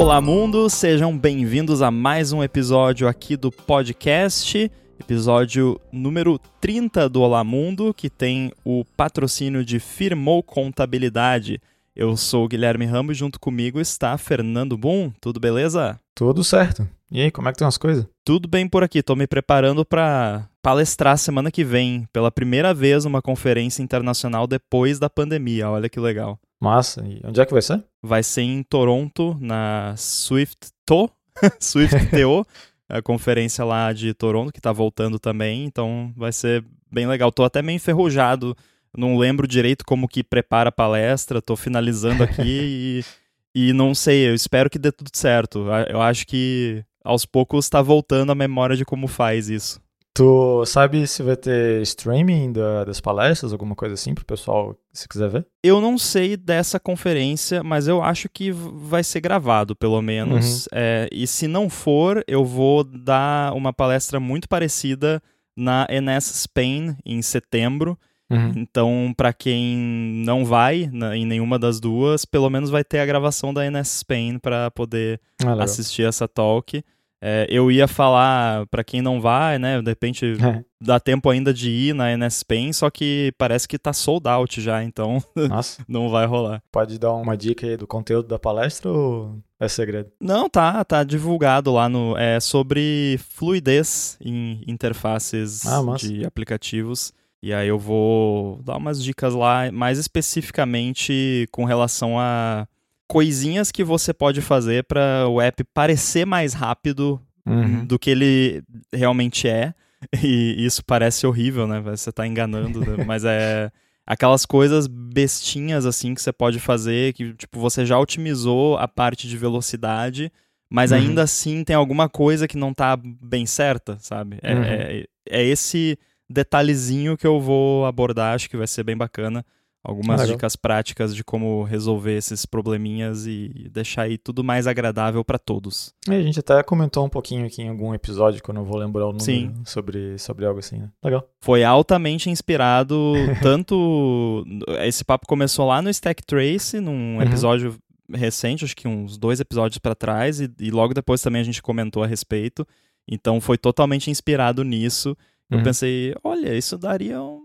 Olá, mundo! Sejam bem-vindos a mais um episódio aqui do podcast, episódio número 30 do Olá Mundo, que tem o patrocínio de Firmou Contabilidade. Eu sou o Guilherme Ramos e junto comigo está Fernando Boom. Tudo beleza? Tudo certo. E aí, como é que estão as coisas? Tudo bem por aqui. Tô me preparando para palestrar semana que vem, pela primeira vez, uma conferência internacional depois da pandemia. Olha que legal. Massa. E onde é que vai ser? Vai ser em Toronto, na Swift To, Swift TO, a conferência lá de Toronto, que tá voltando também. Então vai ser bem legal. Tô até meio enferrujado. Não lembro direito como que prepara a palestra. Tô finalizando aqui e, e não sei. Eu espero que dê tudo certo. Eu acho que aos poucos está voltando a memória de como faz isso. Tu sabe se vai ter streaming da, das palestras, alguma coisa assim, pro pessoal, se quiser ver? Eu não sei dessa conferência, mas eu acho que vai ser gravado, pelo menos. Uhum. É, e se não for, eu vou dar uma palestra muito parecida na NS Spain em setembro. Uhum. Então, para quem não vai na, em nenhuma das duas, pelo menos vai ter a gravação da NS Spain para poder ah, assistir essa talk. É, eu ia falar para quem não vai, né? De repente é. dá tempo ainda de ir na NS Pen, só que parece que tá sold out já, então não vai rolar. Pode dar uma dica aí do conteúdo da palestra ou é segredo? Não, tá, tá divulgado lá no. É sobre fluidez em interfaces ah, de aplicativos. E aí eu vou dar umas dicas lá, mais especificamente com relação a coisinhas que você pode fazer para o app parecer mais rápido uhum. do que ele realmente é. E isso parece horrível, né? Você tá enganando, né? mas é aquelas coisas bestinhas assim que você pode fazer, que tipo você já otimizou a parte de velocidade, mas uhum. ainda assim tem alguma coisa que não tá bem certa, sabe? É, uhum. é, é esse detalhezinho que eu vou abordar, acho que vai ser bem bacana algumas dicas práticas de como resolver esses probleminhas e deixar aí tudo mais agradável para todos. E a gente até comentou um pouquinho aqui em algum episódio, que eu não vou lembrar o nome Sim. sobre, sobre algo assim, né? Legal. Foi altamente inspirado, tanto... Esse papo começou lá no Stack Trace, num uhum. episódio recente, acho que uns dois episódios para trás, e, e logo depois também a gente comentou a respeito. Então foi totalmente inspirado nisso. Eu uhum. pensei, olha, isso daria um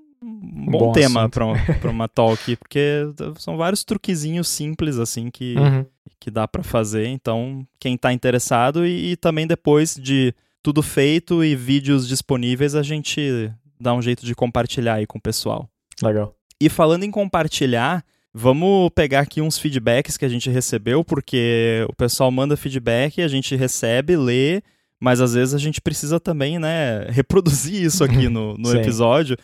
bom, bom tema para uma talk, porque são vários truquezinhos simples assim que, uhum. que dá para fazer. Então, quem está interessado e, e, também depois de tudo feito e vídeos disponíveis, a gente dá um jeito de compartilhar aí com o pessoal. Legal. E falando em compartilhar, vamos pegar aqui uns feedbacks que a gente recebeu, porque o pessoal manda feedback, a gente recebe, lê, mas às vezes a gente precisa também, né, reproduzir isso aqui no, no episódio.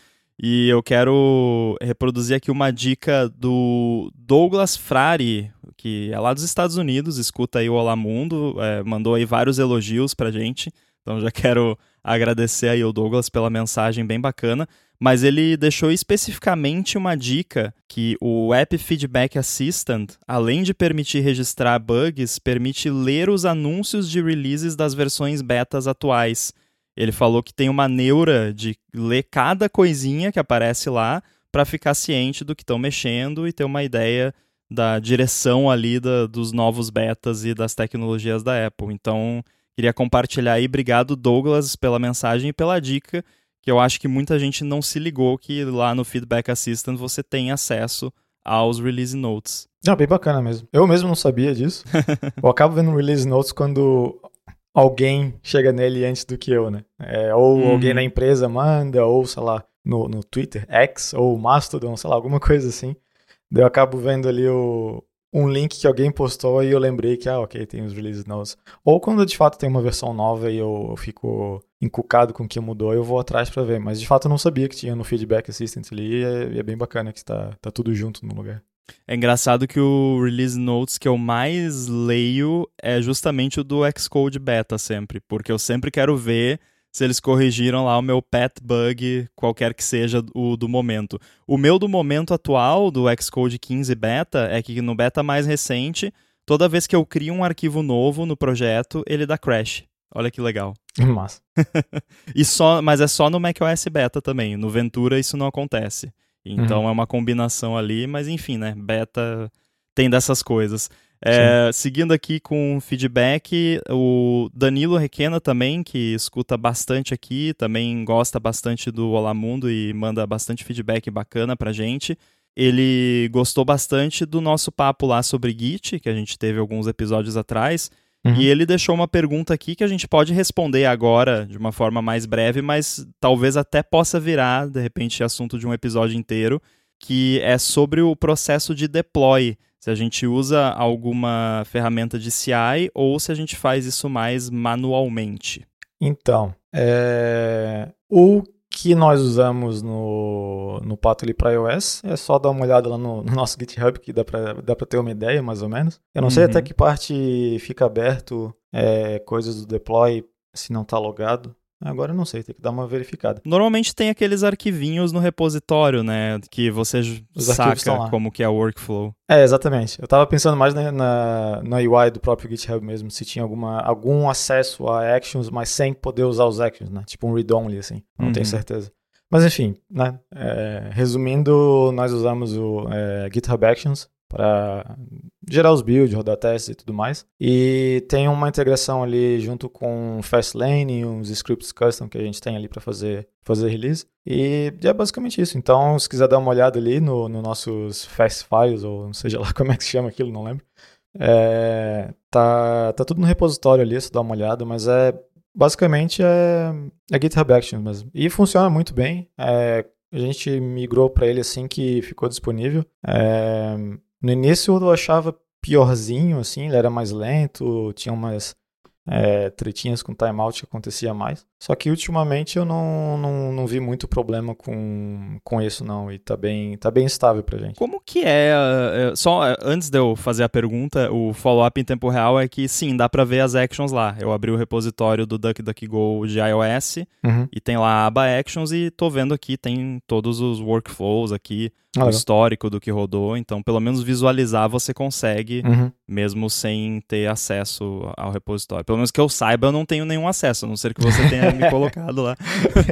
E eu quero reproduzir aqui uma dica do Douglas Frari, que é lá dos Estados Unidos, escuta aí o Olá Mundo, é, mandou aí vários elogios pra gente. Então já quero agradecer aí o Douglas pela mensagem bem bacana. Mas ele deixou especificamente uma dica que o App Feedback Assistant, além de permitir registrar bugs, permite ler os anúncios de releases das versões betas atuais. Ele falou que tem uma neura de ler cada coisinha que aparece lá para ficar ciente do que estão mexendo e ter uma ideia da direção ali da, dos novos betas e das tecnologias da Apple. Então, queria compartilhar aí. Obrigado, Douglas, pela mensagem e pela dica, que eu acho que muita gente não se ligou que lá no Feedback Assistant você tem acesso aos release notes. Não, bem bacana mesmo. Eu mesmo não sabia disso. eu acabo vendo release notes quando alguém chega nele antes do que eu, né? É, ou uhum. alguém na empresa manda, ou sei lá, no, no Twitter, X, ou Mastodon, sei lá, alguma coisa assim. Daí eu acabo vendo ali o, um link que alguém postou e eu lembrei que, ah, ok, tem os release notes. Ou quando de fato tem uma versão nova e eu, eu fico encucado com o que mudou, eu vou atrás para ver. Mas de fato eu não sabia que tinha no Feedback Assistant ali e é, e é bem bacana que está tá tudo junto no lugar. É engraçado que o release notes que eu mais leio é justamente o do Xcode Beta sempre, porque eu sempre quero ver se eles corrigiram lá o meu pet bug, qualquer que seja o do momento. O meu do momento atual, do Xcode 15 Beta, é que no beta mais recente, toda vez que eu crio um arquivo novo no projeto, ele dá crash. Olha que legal. Massa. e só, mas é só no macOS Beta também. No Ventura isso não acontece. Então uhum. é uma combinação ali, mas enfim, né? Beta tem dessas coisas. É, seguindo aqui com feedback, o Danilo Requena também, que escuta bastante aqui, também gosta bastante do Olá Mundo e manda bastante feedback bacana pra gente. Ele gostou bastante do nosso papo lá sobre Git, que a gente teve alguns episódios atrás. Uhum. E ele deixou uma pergunta aqui que a gente pode responder agora de uma forma mais breve, mas talvez até possa virar, de repente, assunto de um episódio inteiro, que é sobre o processo de deploy se a gente usa alguma ferramenta de CI ou se a gente faz isso mais manualmente. Então, é... o que nós usamos no, no Pathly para iOS é só dar uma olhada lá no, no nosso GitHub, que dá para dá ter uma ideia, mais ou menos. Eu não uhum. sei até que parte fica aberto é, coisas do deploy se não está logado. Agora eu não sei, tem que dar uma verificada. Normalmente tem aqueles arquivinhos no repositório, né? Que você Os saca como que é o workflow. É, exatamente. Eu tava pensando mais na, na, na UI do próprio GitHub mesmo, se tinha alguma, algum acesso a actions, mas sem poder usar os actions, né? Tipo um read-only, assim. Não uhum. tenho certeza. Mas enfim, né? É, resumindo, nós usamos o é, GitHub Actions para gerar os builds, rodar testes e tudo mais. E tem uma integração ali junto com Fastlane, uns scripts custom que a gente tem ali para fazer, fazer release. E é basicamente isso. Então, se quiser dar uma olhada ali no, no nossos fast files, ou não seja lá como é que se chama aquilo, não lembro. É, tá, tá tudo no repositório ali, se dá uma olhada, mas é basicamente é, é GitHub Actions mesmo. E funciona muito bem. É, a gente migrou para ele assim que ficou disponível. É, no início eu achava piorzinho, assim, ele era mais lento, tinha umas é, tretinhas com timeout que acontecia mais. Só que ultimamente eu não, não, não vi muito problema com, com isso, não. E tá bem, tá bem estável pra gente. Como que é, é só é, antes de eu fazer a pergunta, o follow-up em tempo real é que sim, dá pra ver as actions lá. Eu abri o repositório do DuckDuckGo de iOS uhum. e tem lá a aba Actions e tô vendo aqui, tem todos os workflows aqui, ah, o histórico do que rodou. Então, pelo menos visualizar você consegue, uhum. mesmo sem ter acesso ao repositório. Pelo menos que eu saiba, eu não tenho nenhum acesso, a não ser que você tenha me colocado lá.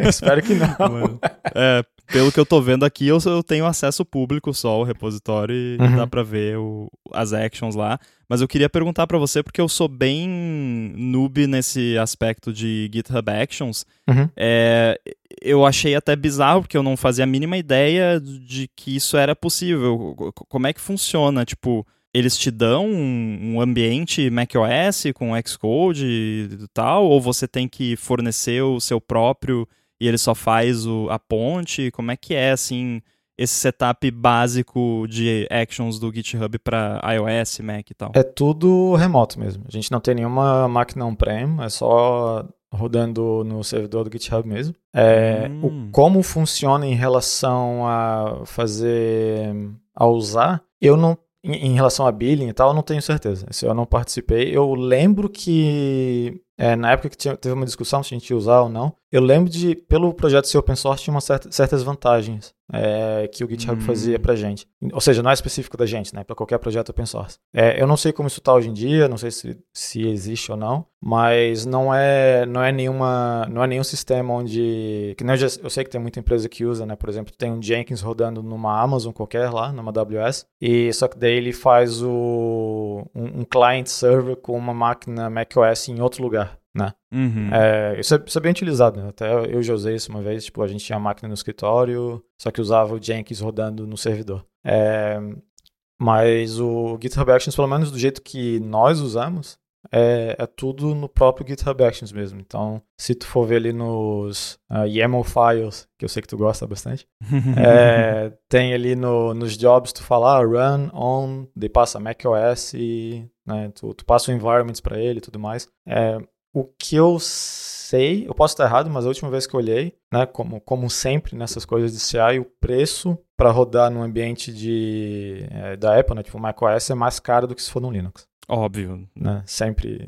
Espero que não. é, pelo que eu tô vendo aqui, eu, eu tenho acesso público só ao repositório e uhum. dá pra ver o, as actions lá. Mas eu queria perguntar para você, porque eu sou bem noob nesse aspecto de GitHub Actions. Uhum. É, eu achei até bizarro, porque eu não fazia a mínima ideia de que isso era possível. Como é que funciona? Tipo, eles te dão um, ambiente macOS com Xcode e tal, ou você tem que fornecer o seu próprio e ele só faz o, a ponte? Como é que é, assim, esse setup básico de actions do GitHub para iOS, Mac e tal? É tudo remoto mesmo. A gente não tem nenhuma máquina on-prem, é só rodando no servidor do GitHub mesmo. É, hum. o, como funciona em relação a fazer, a usar, eu não em, em, relação a billing e tal, eu não tenho certeza. Se eu não participei, eu lembro que é, na época que tinha, teve uma discussão se a gente ia usar ou não, eu lembro de, pelo projeto ser open source, tinha uma certa, certas vantagens é, que o GitHub hum. fazia pra gente. Ou seja, não é específico da gente, né? Para qualquer projeto open source. É, eu não sei como isso tá hoje em dia, não sei se, se existe ou não, mas não é, não é nenhuma, não é nenhum sistema onde, que eu, já, eu sei que tem muita empresa que usa, né? Por exemplo, tem um Jenkins rodando numa Amazon qualquer lá, numa AWS, e só que daí ele faz o, um, um client server com uma máquina macOS em outro lugar né? Uhum. É, isso, é, isso, é, bem utilizado, né? Até eu já usei isso uma vez, tipo, a gente tinha a máquina no escritório, só que usava o Jenkins rodando no servidor. É, mas o GitHub Actions, pelo menos do jeito que nós usamos, é, é, tudo no próprio GitHub Actions mesmo. Então, se tu for ver ali nos uh, YAML files, que eu sei que tu gosta bastante, é, tem ali no, nos jobs tu falar ah, run on, daí passa macOS né, tu, tu passa o environments para ele e tudo mais. É, o que eu sei, eu posso estar errado, mas a última vez que eu olhei, né, como, como sempre nessas coisas de CI, o preço para rodar no ambiente de, é, da Apple, né, tipo macOS, é mais caro do que se for no Linux. Óbvio. Né, sempre.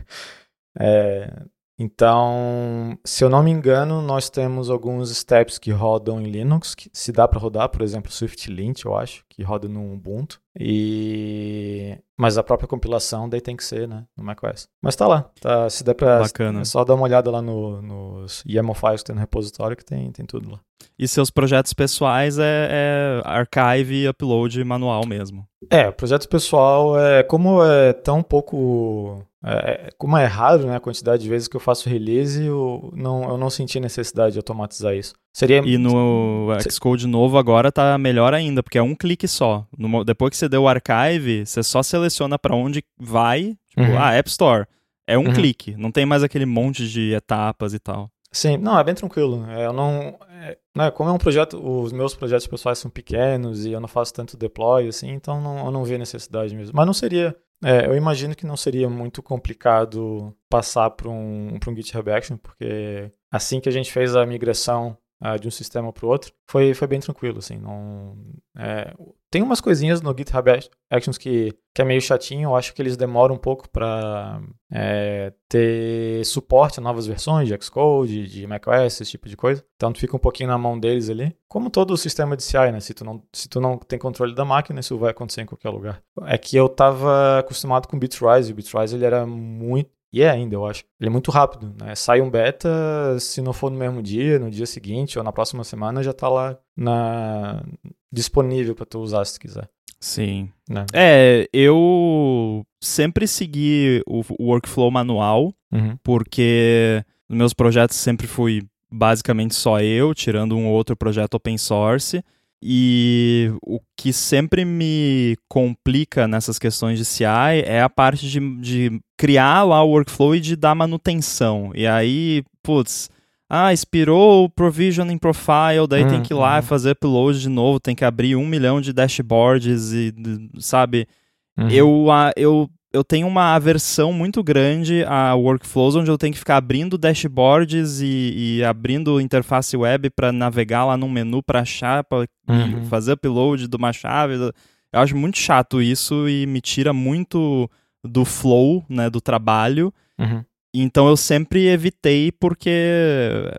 é, então, se eu não me engano, nós temos alguns steps que rodam em Linux, que se dá para rodar, por exemplo, SwiftLint, eu acho, que roda no Ubuntu. E mas a própria compilação daí tem que ser, né, no macOS. Mas tá lá, tá, se der para. É só dar uma olhada lá no, nos YAML files que tem no repositório que tem, tem tudo lá. E seus projetos pessoais é, é archive e upload manual mesmo? É, projeto pessoal é como é tão pouco é, é, como é raro né, a quantidade de vezes que eu faço release, eu não, eu não senti necessidade de automatizar isso. Seria... E no Xcode novo agora tá melhor ainda, porque é um clique só. No, depois que você deu o archive, você só seleciona para onde vai, tipo, uhum. ah, App Store. É um uhum. clique, não tem mais aquele monte de etapas e tal. Sim, não, é bem tranquilo. É, eu não, é, né, como é um projeto, os meus projetos pessoais são pequenos e eu não faço tanto deploy, assim, então não, eu não vejo necessidade mesmo. Mas não seria é, eu imagino que não seria muito complicado passar para um, um GitHub Action, porque assim que a gente fez a migração uh, de um sistema para o outro, foi, foi bem tranquilo, assim, não... É, tem umas coisinhas no GitHub Actions que, que é meio chatinho, eu acho que eles demoram um pouco para é, ter suporte a novas versões de Xcode, de macOS, esse tipo de coisa, então fica um pouquinho na mão deles ali. Como todo o sistema de CI, né, se tu não, se tu não tem controle da máquina, isso vai acontecer em qualquer lugar. É que eu estava acostumado com o Bitrise, o Bitrise ele era muito e é ainda, eu acho. Ele é muito rápido, né? Sai um beta, se não for no mesmo dia, no dia seguinte ou na próxima semana, já está lá na... disponível para tu usar se tu quiser. Sim. Né? É, eu sempre segui o, workflow manual, uhum. porque nos meus projetos sempre fui basicamente só eu, tirando um outro projeto open source. E o que sempre me complica nessas questões de CI é a parte de, de criar lá o workflow e de dar manutenção. E aí, putz, ah, expirou o provisioning profile, daí tem que ir lá uhum. fazer upload de novo, tem que abrir um milhão de dashboards e, sabe? Uhum. Eu, eu eu tenho uma aversão muito grande a workflows onde eu tenho que ficar abrindo dashboards e, e abrindo interface web para navegar lá num menu para achar, para uhum. fazer upload de uma chave. Eu acho muito chato isso e me tira muito do flow, né, do trabalho. Uhum. Então eu sempre evitei porque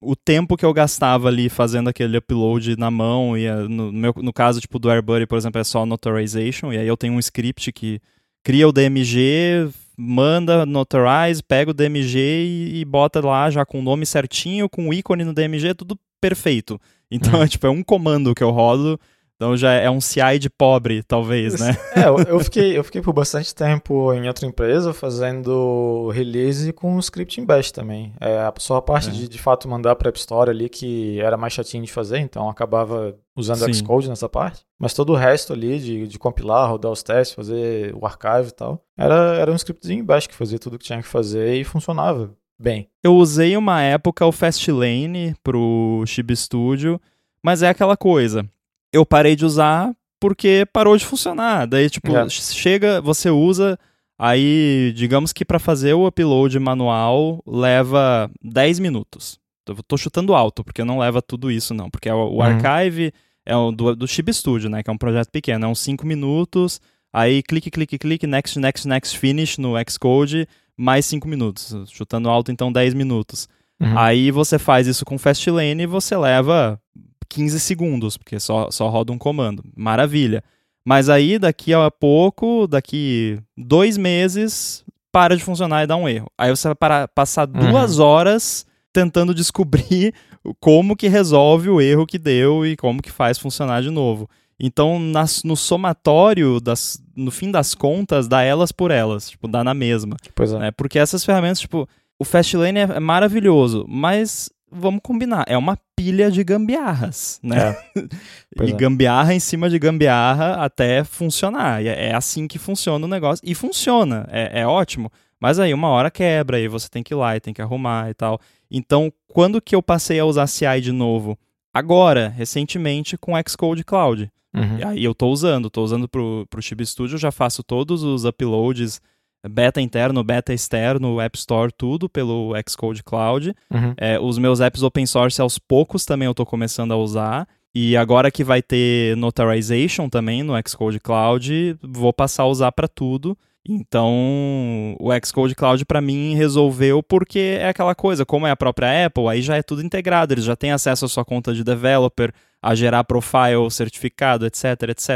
o tempo que eu gastava ali fazendo aquele upload na mão e no, meu, no caso tipo do AirBuddy, por exemplo, é só notarization e aí eu tenho um script que cria o DMG, manda, notarize, pega o DMG e, e, bota lá já com o nome certinho, com o ícone no DMG, tudo perfeito. Então, é, tipo, é um comando que eu rodo então já é um CI de pobre, talvez, né? É, eu fiquei, eu fiquei por bastante tempo em outra empresa fazendo release com script em bash também. É, só a parte é. de de fato mandar para App Store ali que era mais chatinho de fazer, então acabava usando Sim. Xcode nessa parte. Mas todo o resto ali de, de compilar, rodar os testes, fazer o archive e tal, era, era um scriptzinho em bash que fazia tudo que tinha que fazer e funcionava bem. Eu usei uma época o Fastlane pro Chib Studio, mas é aquela coisa eu parei de usar porque parou de funcionar. Daí, tipo, é. chega, você usa, aí, digamos que para fazer o upload manual leva 10 minutos. Eu tô chutando alto, porque não leva tudo isso, não. Porque é o, o uhum. archive é o do, do Chib Studio, né? Que é um projeto pequeno, é uns 5 minutos. Aí clique, clique, clique, next, next, next, finish no Xcode, mais 5 minutos. Chutando alto, então 10 minutos. Uhum. Aí você faz isso com Fastlane e você leva 15 segundos, porque só, só roda um comando. Maravilha. Mas aí, daqui a pouco, daqui dois meses, para de funcionar e dá um erro. Aí você vai parar, passar uhum. duas horas tentando descobrir como que resolve o erro que deu e como que faz funcionar de novo. Então, nas, no somatório, das, no fim das contas, dá elas por elas, tipo, dá na mesma. Pois é. Né? Porque essas ferramentas, tipo, o Fastlane é, é maravilhoso, mas vamos combinar, é uma pilha de gambiarras, né? É. e é. gambiarra em cima de gambiarra até funcionar. E é, é assim que funciona o negócio. E funciona, é, é ótimo. Mas aí uma hora quebra, aí você tem que ir lá e tem que arrumar e tal. Então, quando que eu passei a usar CI de novo? Agora, recentemente, com Xcode Cloud. Uhum. E aí eu tô usando, tô usando pro, pro Chib Studio, já faço todos os uploads beta interno, beta externo, App Store, tudo pelo Xcode Cloud. Uhum. É, os meus apps open source aos poucos também eu estou começando a usar. E agora que vai ter notarization também no Xcode Cloud, vou passar a usar para tudo. Então, o Xcode Cloud para mim resolveu porque é aquela coisa, como é a própria Apple, aí já é tudo integrado, eles já têm acesso à sua conta de developer, a gerar profile, certificado, etc, etc.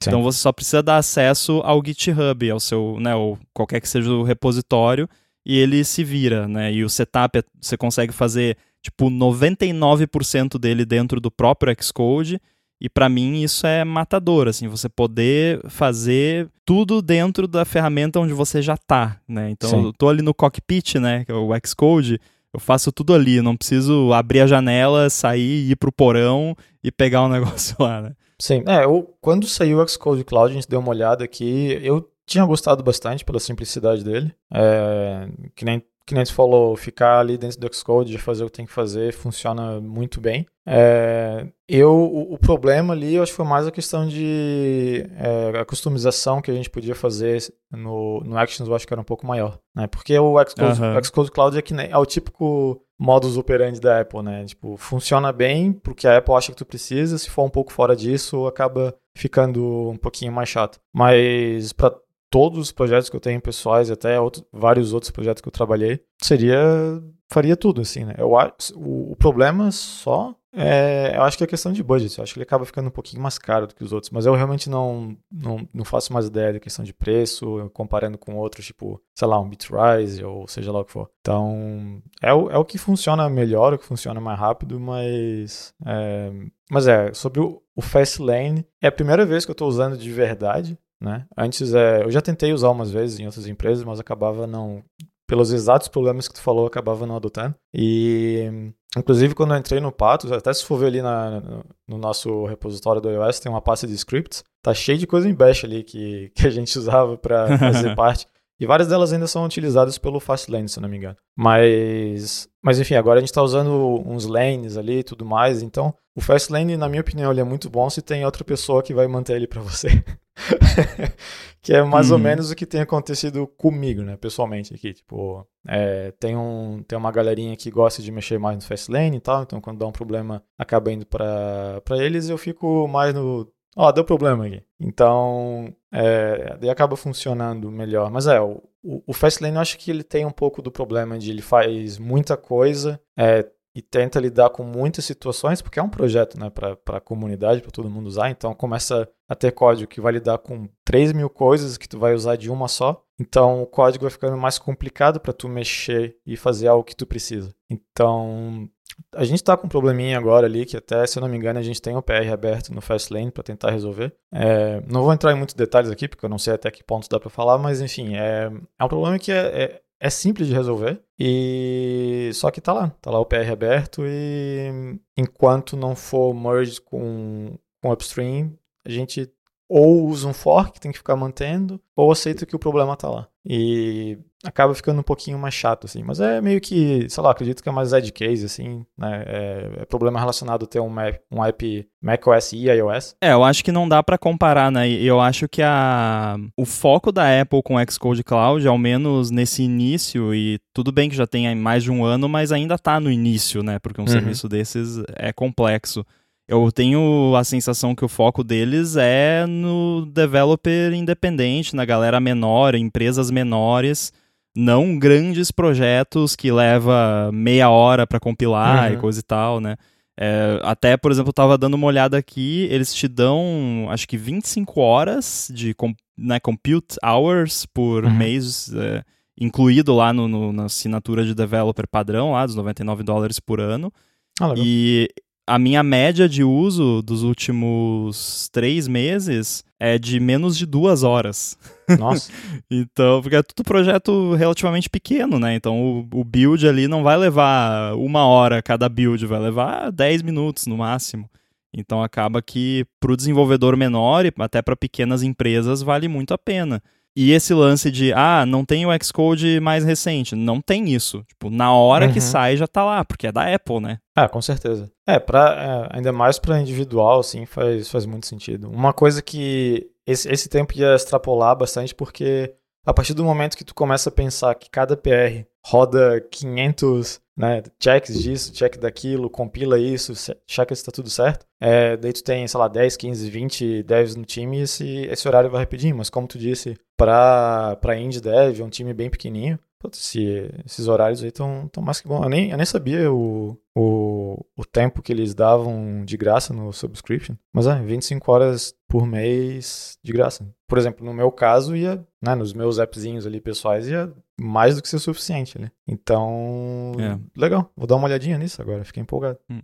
Sim. Então você só precisa dar acesso ao GitHub, ao seu, né, ou qualquer que seja o repositório, e ele se vira, né? E o setup é, você consegue fazer tipo 99% dele dentro do próprio Xcode E para mim isso é matador, assim, você poder fazer tudo dentro da ferramenta onde você já tá, né? Então Sim. eu tô ali no cockpit, né, que é o Xcode, eu faço tudo ali, não preciso abrir a janela, sair, ir pro porão e pegar o um negócio lá, né? Sim, é, eu, quando saiu o Xcode Cloud, a gente deu uma olhada aqui, eu tinha gostado bastante pela simplicidade dele, é, que nem que nem você falou, ficar ali dentro do Xcode, fazer o que tem que fazer, funciona muito bem. É, eu, o, o, problema ali, eu acho que foi mais a questão de é, a customização que a gente podia fazer no, no Actions, eu acho que era um pouco maior, né? Porque o Xcode, uhum. o Xcode Cloud é, que nem, é o típico modus operandi da Apple, né? Tipo, funciona bem porque a Apple acha que tu precisa, se for um pouco fora disso, acaba ficando um pouquinho mais chato. Mas para todos os projetos que eu tenho pessoais e até outro, vários outros projetos que eu trabalhei, seria faria tudo assim, né? Eu, o, o problema só é, eu acho que é questão de budget. Eu acho que ele acaba ficando um pouquinho mais caro do que os outros. Mas eu realmente não, não, não faço mais ideia da questão de preço, comparando com outros, tipo, sei lá, um Bitrise ou seja lá o que for. Então, é o, é o que funciona melhor, o que funciona mais rápido, mas. É, mas é, sobre o, o Fastlane, é a primeira vez que eu estou usando de verdade. Né? Antes, é, eu já tentei usar umas vezes em outras empresas, mas acabava não. Pelos exatos problemas que tu falou, acabava não adotando. E, inclusive, quando eu entrei no Patos, até se for ver ali na, no, no nosso repositório do iOS, tem uma pasta de scripts. Tá cheio de coisa em bash ali que, que a gente usava para fazer parte. E várias delas ainda são utilizadas pelo Fastlane, se não me engano. Mas, mas enfim, agora a gente está usando uns lanes ali e tudo mais. Então, o Fastlane, na minha opinião, ele é muito bom se tem outra pessoa que vai manter ele para você. que é mais uhum. ou menos o que tem acontecido comigo, né, pessoalmente aqui. Tipo, é, tem, um, tem uma galerinha que gosta de mexer mais no Fastlane e tal. Então, quando dá um problema, acaba indo para eles. Eu fico mais no Ó, oh, deu problema aqui. Então, é, acaba funcionando melhor. Mas é, o, o Fastlane eu acho que ele tem um pouco do problema de ele faz muita coisa é, e tenta lidar com muitas situações, porque é um projeto né, para a comunidade, para todo mundo usar. Então, começa a ter código que vai lidar com 3 mil coisas que tu vai usar de uma só. Então, o código vai ficando mais complicado para tu mexer e fazer algo que tu precisa. Então, a gente está com um probleminha agora ali, que até, se eu não me engano, a gente tem o PR aberto no Fastlane para tentar resolver. É, não vou entrar em muitos detalhes aqui, porque eu não sei até que ponto dá para falar, mas enfim, é, é um problema que é, é, é, simples de resolver, e só que tá lá, tá lá o PR aberto, e enquanto não for merged com, com upstream, a gente ou usa um fork, tem que ficar mantendo, ou aceita que o problema tá lá. E acaba ficando um pouquinho mais chato, assim. Mas é meio que, sei lá, acredito que é mais edge case, assim, né? É, é problema relacionado a ter um, Mac, um app macOS e iOS. É, eu acho que não dá para comparar, né? Eu acho que a, o foco da Apple com o Xcode Cloud, ao menos nesse início, e tudo bem que já tem mais de um ano, mas ainda tá no início, né? Porque um uhum. serviço desses é complexo eu tenho a sensação que o foco deles é no developer independente, na galera menor, empresas menores, não grandes projetos que leva meia hora para compilar uhum. e coisa e tal, né? É, até, por exemplo, eu tava dando uma olhada aqui, eles te dão, acho que 25 horas de né, compute hours por uhum. mês, é, incluído lá no, no, na assinatura de developer padrão, lá dos 99 dólares por ano. Ah, e a minha média de uso dos últimos três meses é de menos de duas horas. Nossa. então, porque é tudo projeto relativamente pequeno, né? Então, o, o, build ali não vai levar uma hora cada build, vai levar dez minutos no máximo. Então, acaba que para o desenvolvedor menor e até para pequenas empresas vale muito a pena. E esse lance de, ah, não tem o Xcode mais recente. Não tem isso. Tipo, na hora uhum. que sai já tá lá, porque é da Apple, né? Ah, com certeza. É, pra, é, ainda mais para individual, assim, faz, faz muito sentido. Uma coisa que esse, esse tempo ia extrapolar bastante, porque a partir do momento que tu começa a pensar que cada PR roda 500 né, checks disso, check daquilo, compila isso, checa se está tudo certo, é, daí tu tem, sei lá, 10, 15, 20 devs no time e esse, esse horário vai rapidinho, mas como tu disse, para indie dev, é um time bem pequenininho, Putz, esse, esses horários aí estão mais que bom. Eu nem, eu nem sabia o, o, o tempo que eles davam de graça no subscription. Mas é, 25 horas por mês de graça. Por exemplo, no meu caso, ia, né, nos meus appzinhos ali pessoais, ia mais do que ser suficiente, né? Então, é. legal. Vou dar uma olhadinha nisso agora, fiquei empolgado. Hum.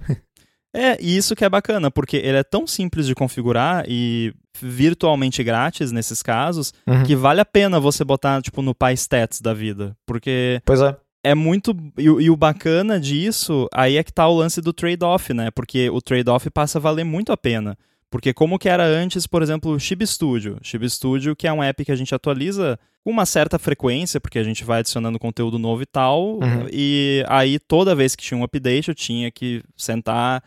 É, e isso que é bacana, porque ele é tão simples de configurar e virtualmente grátis nesses casos, Uhum. que vale a pena você botar, tipo, no PyStats da vida. Porque Pois é. é muito. E, o- e o bacana disso, aí é que tá o lance do trade-off, né? Porque o trade-off passa a valer muito a pena. Porque como que era antes, por exemplo, o Chib Studio. Chib Studio, que é um app que a gente atualiza com uma certa frequência, porque a gente vai adicionando conteúdo novo e tal. Uhum. E aí, toda vez que tinha um update, eu tinha que sentar,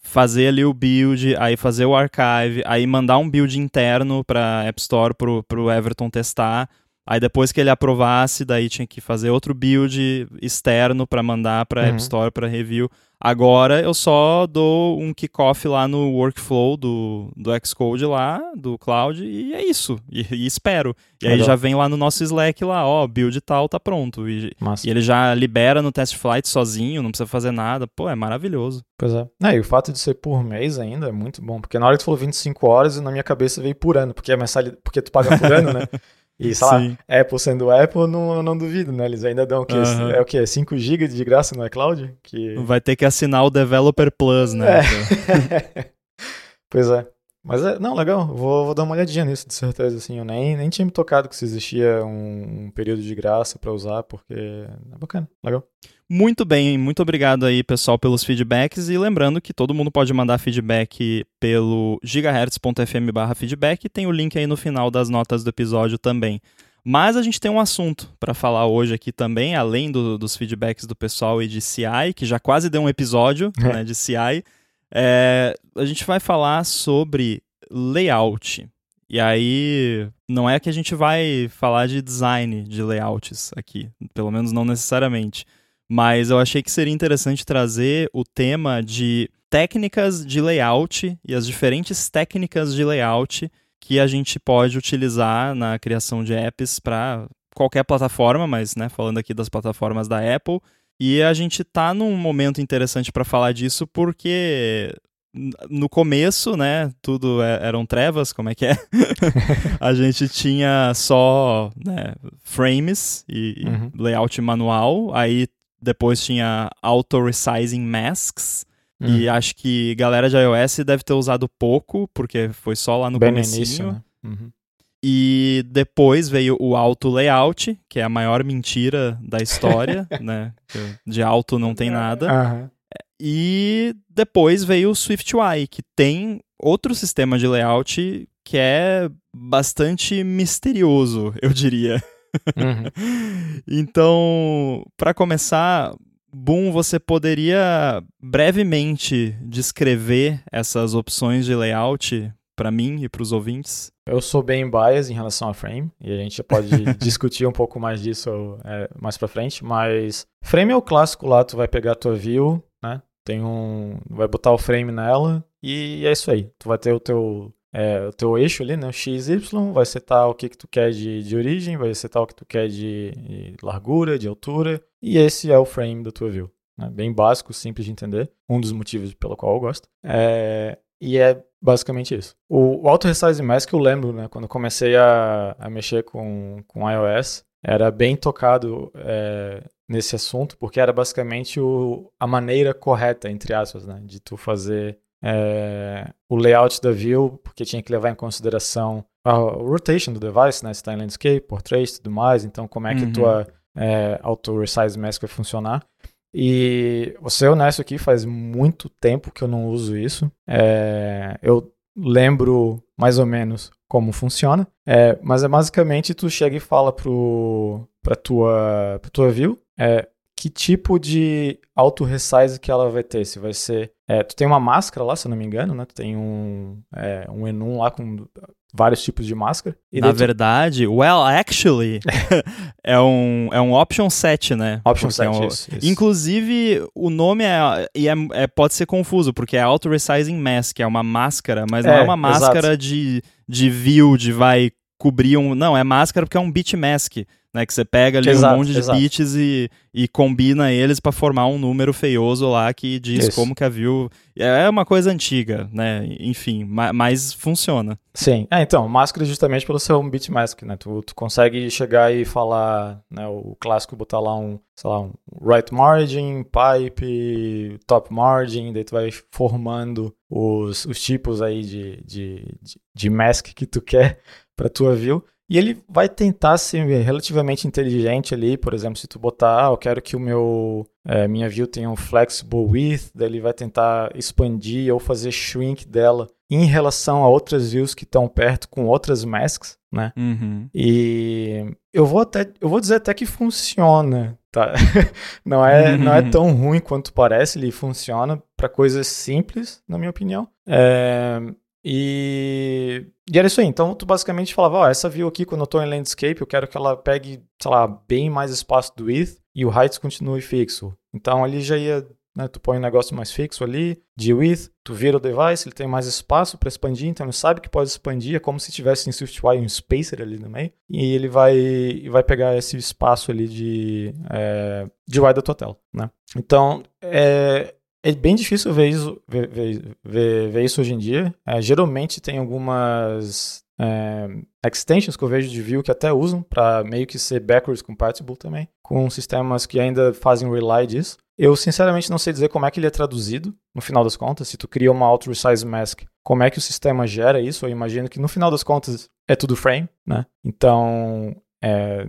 fazer ali o build, aí fazer o archive, aí mandar um build interno para App Store pro, pro Everton testar. Aí depois que ele aprovasse, daí tinha que fazer outro build externo para mandar para Uhum. App Store para review. Agora eu só dou um kickoff lá no workflow do, do Xcode lá, do cloud, e é isso. E, e espero. E aí Legal. já vem lá no nosso Slack lá, ó, build tal tá pronto. E, e ele já libera no test flight sozinho, não precisa fazer nada. Pô, é maravilhoso. Pois é. É, e o fato de ser por mês ainda é muito bom. Porque na hora que tu falou 25 horas, na minha cabeça veio por ano. Porque, a mensalidade, porque tu paga por ano, né? E, sei lá. Apple sendo Apple, não, eu não duvido, né? Eles ainda dão o quê? Aham. É o quê? 5 GB de graça no iCloud? Que... Vai ter que assinar o Developer Plus, né? É. pois é. Mas é, não, legal. Vou, vou dar uma olhadinha nisso, de certeza, assim. Eu nem, nem tinha me tocado que se existia um, um período de graça pra usar, porque é bacana, legal. Muito bem, muito obrigado aí, pessoal, pelos feedbacks. E lembrando que todo mundo pode mandar feedback pelo gigahertz.fm barra feedback. Tem o link aí no final das notas do episódio também. Mas a gente tem um assunto para falar hoje aqui também, além do- dos feedbacks do pessoal e de CI, que já quase deu um episódio né, de CI. É, a gente vai falar sobre layout. E aí, não é que a gente vai falar de design de layouts aqui, pelo menos não necessariamente. Mas eu achei que seria interessante trazer o tema de técnicas de layout e as diferentes técnicas de layout que a gente pode utilizar na criação de apps para qualquer plataforma, mas né, falando aqui das plataformas da Apple. E a gente tá num momento interessante para falar disso porque no começo, né, tudo é- eram trevas, como é que é? a gente tinha só né, frames e, e Uhum. layout manual, aí depois tinha auto resizing masks. E acho que galera de iOS deve ter usado pouco, porque foi só lá no Bem comecinho. início, né? Uhum. E depois veio o auto layout, que é a maior mentira da história, né? De auto não tem nada. Aham. E depois veio o SwiftUI, que tem outro sistema de layout que é bastante misterioso, eu diria. Uhum. Então, para começar, Boom, você poderia brevemente descrever essas opções de layout para mim e para os ouvintes? Eu sou bem bias em relação a frame, e a gente pode discutir um pouco mais disso é, mais pra frente, mas frame é o clássico lá, tu vai pegar a tua view, né? Tem um. Vai botar o frame nela e é isso aí. Tu vai ter o teu. É, o teu eixo ali, né? O XY, vai setar o que, que tu quer de, de origem, vai setar o que tu quer de, de largura, de altura, e esse é o frame da tua view. né? Bem básico, simples de entender. Um dos motivos pelo qual eu gosto. É, e é basicamente isso. O, o Auto Resize Mask eu lembro, né? Quando eu comecei a, a mexer com, com iOS, era bem tocado é, nesse assunto, porque era basicamente o, a maneira correta, entre aspas, né? De tu fazer é, o layout da view, porque tinha que levar em consideração a, rotation do device, né? Se está em landscape, portrait e tudo mais. Então, como é que Uhum. tua é, Auto Resize Mask vai funcionar. E vou ser honesto aqui, faz muito tempo que eu não uso isso. É, eu lembro mais ou menos como funciona, é, mas é basicamente tu chega e fala pro, pra, tua, pra tua view é, que tipo de auto resize que ela vai ter. Se vai ser. É, tu tem uma máscara lá, se eu não me engano, né? Tu tem um, é, um enum lá com vários tipos de máscara. Na tu- verdade, well, actually, é um, é um option set, né? Option Porque set, é um- isso, isso. Inclusive, o nome é, e é, é- pode ser confuso, porque é Auto Resizing Mask, é uma máscara, mas não é É, uma máscara de, de view, de vai cobrir um. Não, é máscara porque é um bit mask. Né? Que você pega ali Exato, um monte de exato. bits e, e combina eles para formar um número feioso lá que diz Isso. como que a view. É uma coisa antiga, né? Enfim, ma- mas funciona. Sim. É, então, máscara justamente pelo seu bitmask, né? Tu, tu consegue chegar e falar, né, o clássico botar lá um, sei lá, um right margin, pipe, top margin, daí tu vai formando os, os tipos aí de, de, de, de mask que tu quer pra tua view. E ele vai tentar ser relativamente inteligente ali, por exemplo, se tu botar, ah, eu quero que o meu é, minha view tenha um flexible width, daí ele vai tentar expandir ou fazer shrink dela em relação a outras views que estão perto com outras masks, né? Uhum. E eu vou até eu vou dizer até que funciona, tá? não é não é tão ruim quanto parece, ele funciona para coisas simples, na minha opinião. É, e, e era isso aí. Então, tu basicamente falava, ó, essa view aqui, quando eu tô em landscape, eu quero que ela pegue, sei lá, bem mais espaço do width e o height continue fixo. Então, ali já ia, né, tu põe um negócio mais fixo ali, de width, tu vira o device, ele tem mais espaço para expandir, então ele sabe que pode expandir, é como se tivesse em SwiftUI um spacer ali no meio, e ele vai, vai pegar esse espaço ali de, é, de UI da tua tela, né? Então, é, é bem difícil ver isso, ver, ver, ver, isso hoje em dia. É, geralmente tem algumas é, extensions que eu vejo de view que até usam para meio que ser backwards compatible também, com sistemas que ainda fazem rely disso. Eu sinceramente não sei dizer como é que ele é traduzido, no final das contas, se tu cria uma auto resize mask, como é que o sistema gera isso? Eu imagino que no final das contas é tudo frame, né? Então, é,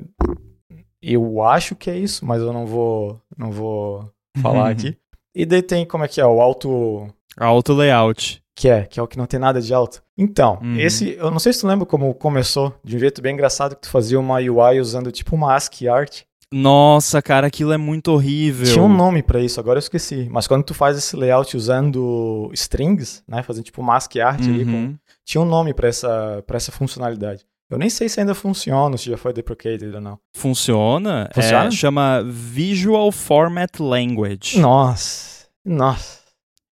eu acho que é isso, mas eu não vou, não vou falar aqui. E daí tem como é que é o auto Auto layout. que é, que é o que não tem nada de alto. Então, Uhum. esse, eu não sei se tu lembra como começou, de um jeito bem engraçado que tu fazia uma UI usando tipo uma ASCII art. Nossa, cara, aquilo é muito horrível. Tinha um nome pra isso, agora eu esqueci. Mas quando tu faz esse layout usando strings, né, fazendo tipo uma ASCII art ali, com, Uhum. tinha um nome pra essa, pra essa funcionalidade. Eu nem sei se ainda funciona, se já foi deprecated ou não. Funciona? Funciona? É, chama Visual Format Language. Nossa, nossa.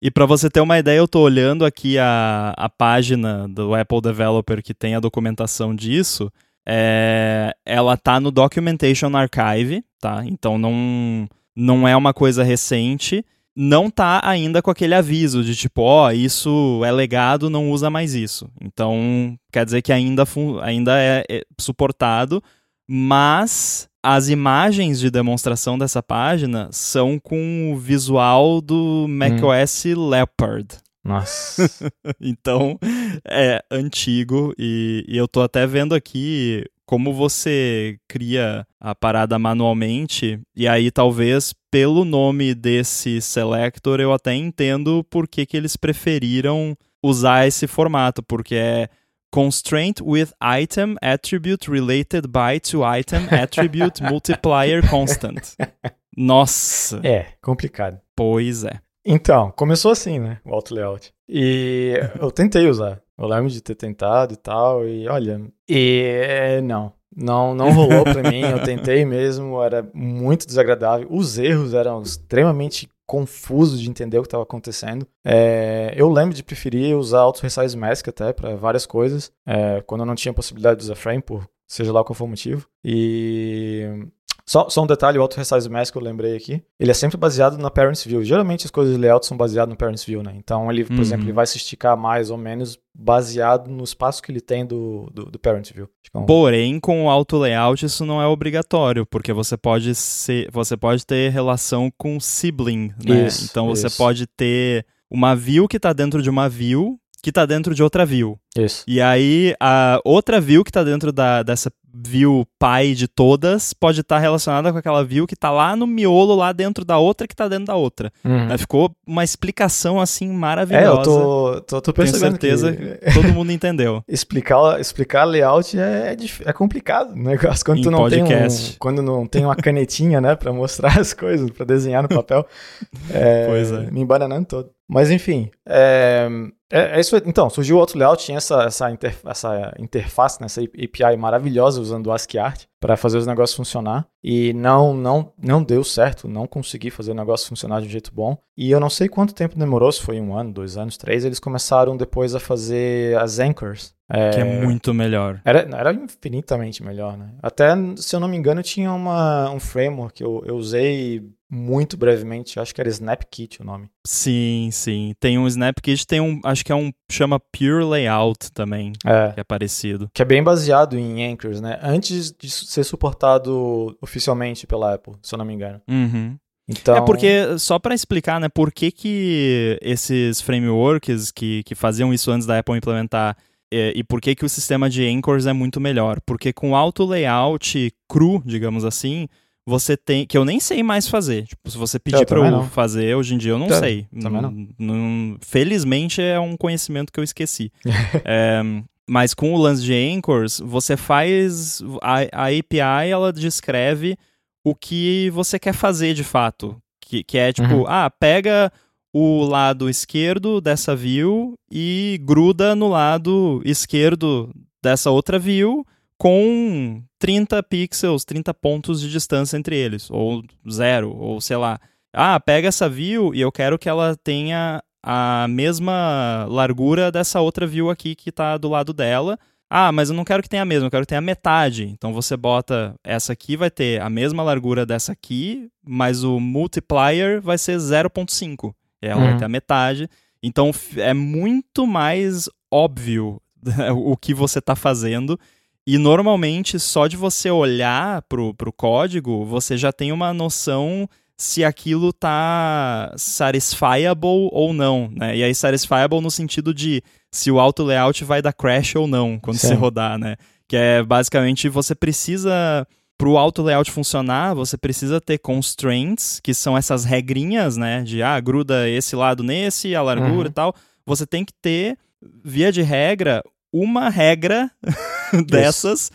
E para você ter uma ideia, eu tô olhando aqui a, a página do Apple Developer que tem a documentação disso. É, ela tá no Documentation Archive, tá? Então não, não é uma coisa recente. Não tá ainda com aquele aviso de tipo, ó, isso é legado, não usa mais isso. Então, quer dizer que ainda, ainda é, é suportado, mas as imagens de demonstração dessa página são com o visual do macOS Leopard. Nossa. Então, é antigo e, e eu tô até vendo aqui como você cria a parada manualmente, e aí talvez pelo nome desse selector eu até entendo por que, que eles preferiram usar esse formato, porque é constraint with item attribute related by to item attribute multiplier constant. Nossa, é, complicado. pois é. Então, começou assim, né? O auto layout. E eu tentei usar. Eu lembro de ter tentado e tal. E olha, e não. Não, não rolou pra mim. Eu tentei mesmo, era muito desagradável. Os erros eram extremamente confusos de entender o que estava acontecendo. É, eu lembro de preferir usar Auto Resize Mask até para várias coisas, é, quando eu não tinha possibilidade de usar Frame, por seja lá qual for o motivo. E só, só um detalhe, o Auto Resize Mask que eu lembrei aqui, ele é sempre baseado na Parents View. Geralmente as coisas de layout são baseadas no Parents View, né? Então ele, por Uhum. exemplo, ele vai se esticar mais ou menos baseado no espaço que ele tem do, do, do Parent View. Um- Porém, com o auto layout isso não é obrigatório, porque você pode ser, você pode ter relação com sibling, né? Isso, então você isso. pode ter uma view que está dentro de uma view que está dentro de outra view. Isso. E aí a outra view que está dentro da, dessa view pai de todas pode estar relacionada com aquela view que está lá no miolo lá dentro da outra que está dentro da outra. Uhum. Ficou uma explicação assim É, maravilhosa. eu tô, tô, tô Tenho percebendo certeza que todo mundo entendeu. explicar, explicar layout é, é, é complicado, né? Quando Em tu não tem um, podcast. quando não tem uma canetinha, né, para mostrar as coisas, para desenhar no papel, é, Pois é. me embananando todo. Mas enfim, é, é, é isso. aí. Então, surgiu o outro layout, tinha essa, essa, inter, essa interface, né, essa API maravilhosa usando o ASCII Art para fazer os negócios funcionar e não, não, não deu certo, não consegui fazer o negócio funcionar de um jeito bom. E eu não sei quanto tempo demorou, se foi um ano, dois anos, três. Eles começaram depois a fazer as anchors. É, Que é muito melhor. Era, era infinitamente melhor, né? Até, se eu não me engano, tinha uma, um framework que eu, eu usei muito brevemente, acho que era SnapKit o nome. Sim, sim. Tem um SnapKit, tem um, acho que é um, chama Pure Layout também, É, que é parecido. que é bem baseado em Anchors, né? Antes de ser suportado oficialmente pela Apple, se eu não me engano. Uhum. Então, É porque, só pra explicar, né, por que, que esses frameworks que, que faziam isso antes da Apple implementar é, e por que, que o sistema de anchors é muito melhor? Porque com auto layout cru, digamos assim, você tem. que eu nem sei mais fazer. Tipo, se você pedir Eu também eu fazer, hoje em dia eu não sei. também não- felizmente é um conhecimento que eu esqueci. É, mas com o lance de anchors, você faz. A, a API ela descreve o que você quer fazer de fato. Que, que é tipo, Uhum. ah, pega o lado esquerdo dessa view e gruda no lado esquerdo dessa outra view com 30 pixels, 30 pontos de distância entre eles, ou zero, ou sei lá. Ah, pega essa view e eu quero que ela tenha a mesma largura dessa outra view aqui que está do lado dela. Ah, mas eu não quero que tenha a mesma, eu quero que tenha a metade. Então você bota essa aqui vai ter a mesma largura dessa aqui, mas o multiplier vai ser 0.5. Ela vai Uhum. ter a metade. Então é muito mais óbvio o que você está fazendo. E normalmente, só de você olhar pro, pro código, você já tem uma noção se aquilo tá satisfiable ou não, né? E aí satisfiable no sentido de se o auto layout vai dar crash ou não quando Sim. você rodar, né? Que é basicamente você precisa pro auto layout funcionar, você precisa ter constraints, que são essas regrinhas, né, de ah, gruda esse lado nesse, a largura Uhum. e tal. Você tem que ter via de regra uma regra dessas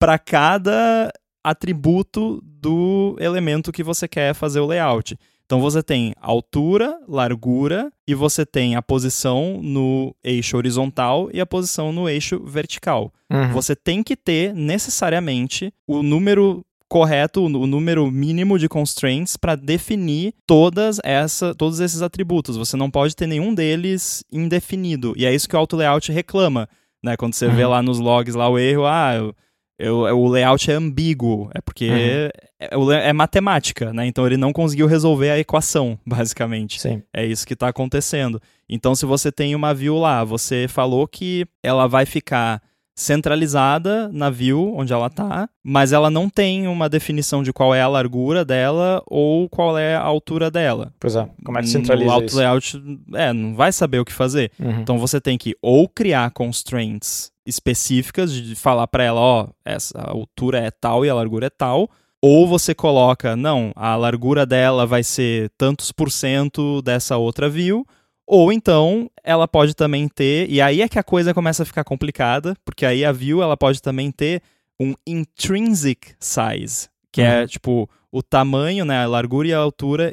para cada atributo do elemento que você quer fazer o layout. Então você tem altura, largura e você tem a posição no eixo horizontal e a posição no eixo vertical. Uhum. Você tem que ter necessariamente o número correto, o número mínimo de constraints para definir todas essa, todos esses atributos. Você não pode ter nenhum deles indefinido. E é isso que o auto layout reclama, né? Quando você vê Uhum. lá nos logs lá o erro, ah, eu, eu- o layout é ambíguo, é porque Uhum. é, é matemática, né? Então ele não conseguiu resolver a equação, basicamente. Sim. É isso que está acontecendo. Então, se você tem uma view lá, você falou que ela vai ficar centralizada na view onde ela tá, mas ela não tem uma definição de qual é a largura dela ou qual é a altura dela. Pois é. Como é que No centraliza auto isso? layout, é, não vai saber o que fazer. Uhum. Então você tem que ou criar constraints específicas de falar para ela, ó, essa altura é tal e a largura é tal, ou você coloca, não, a largura dela vai ser tantos por cento dessa outra view, ou então ela pode também ter, e aí é que a coisa começa a ficar complicada, porque aí a view ela pode também ter um intrinsic size, que é Uhum. tipo o tamanho, né, a largura e a altura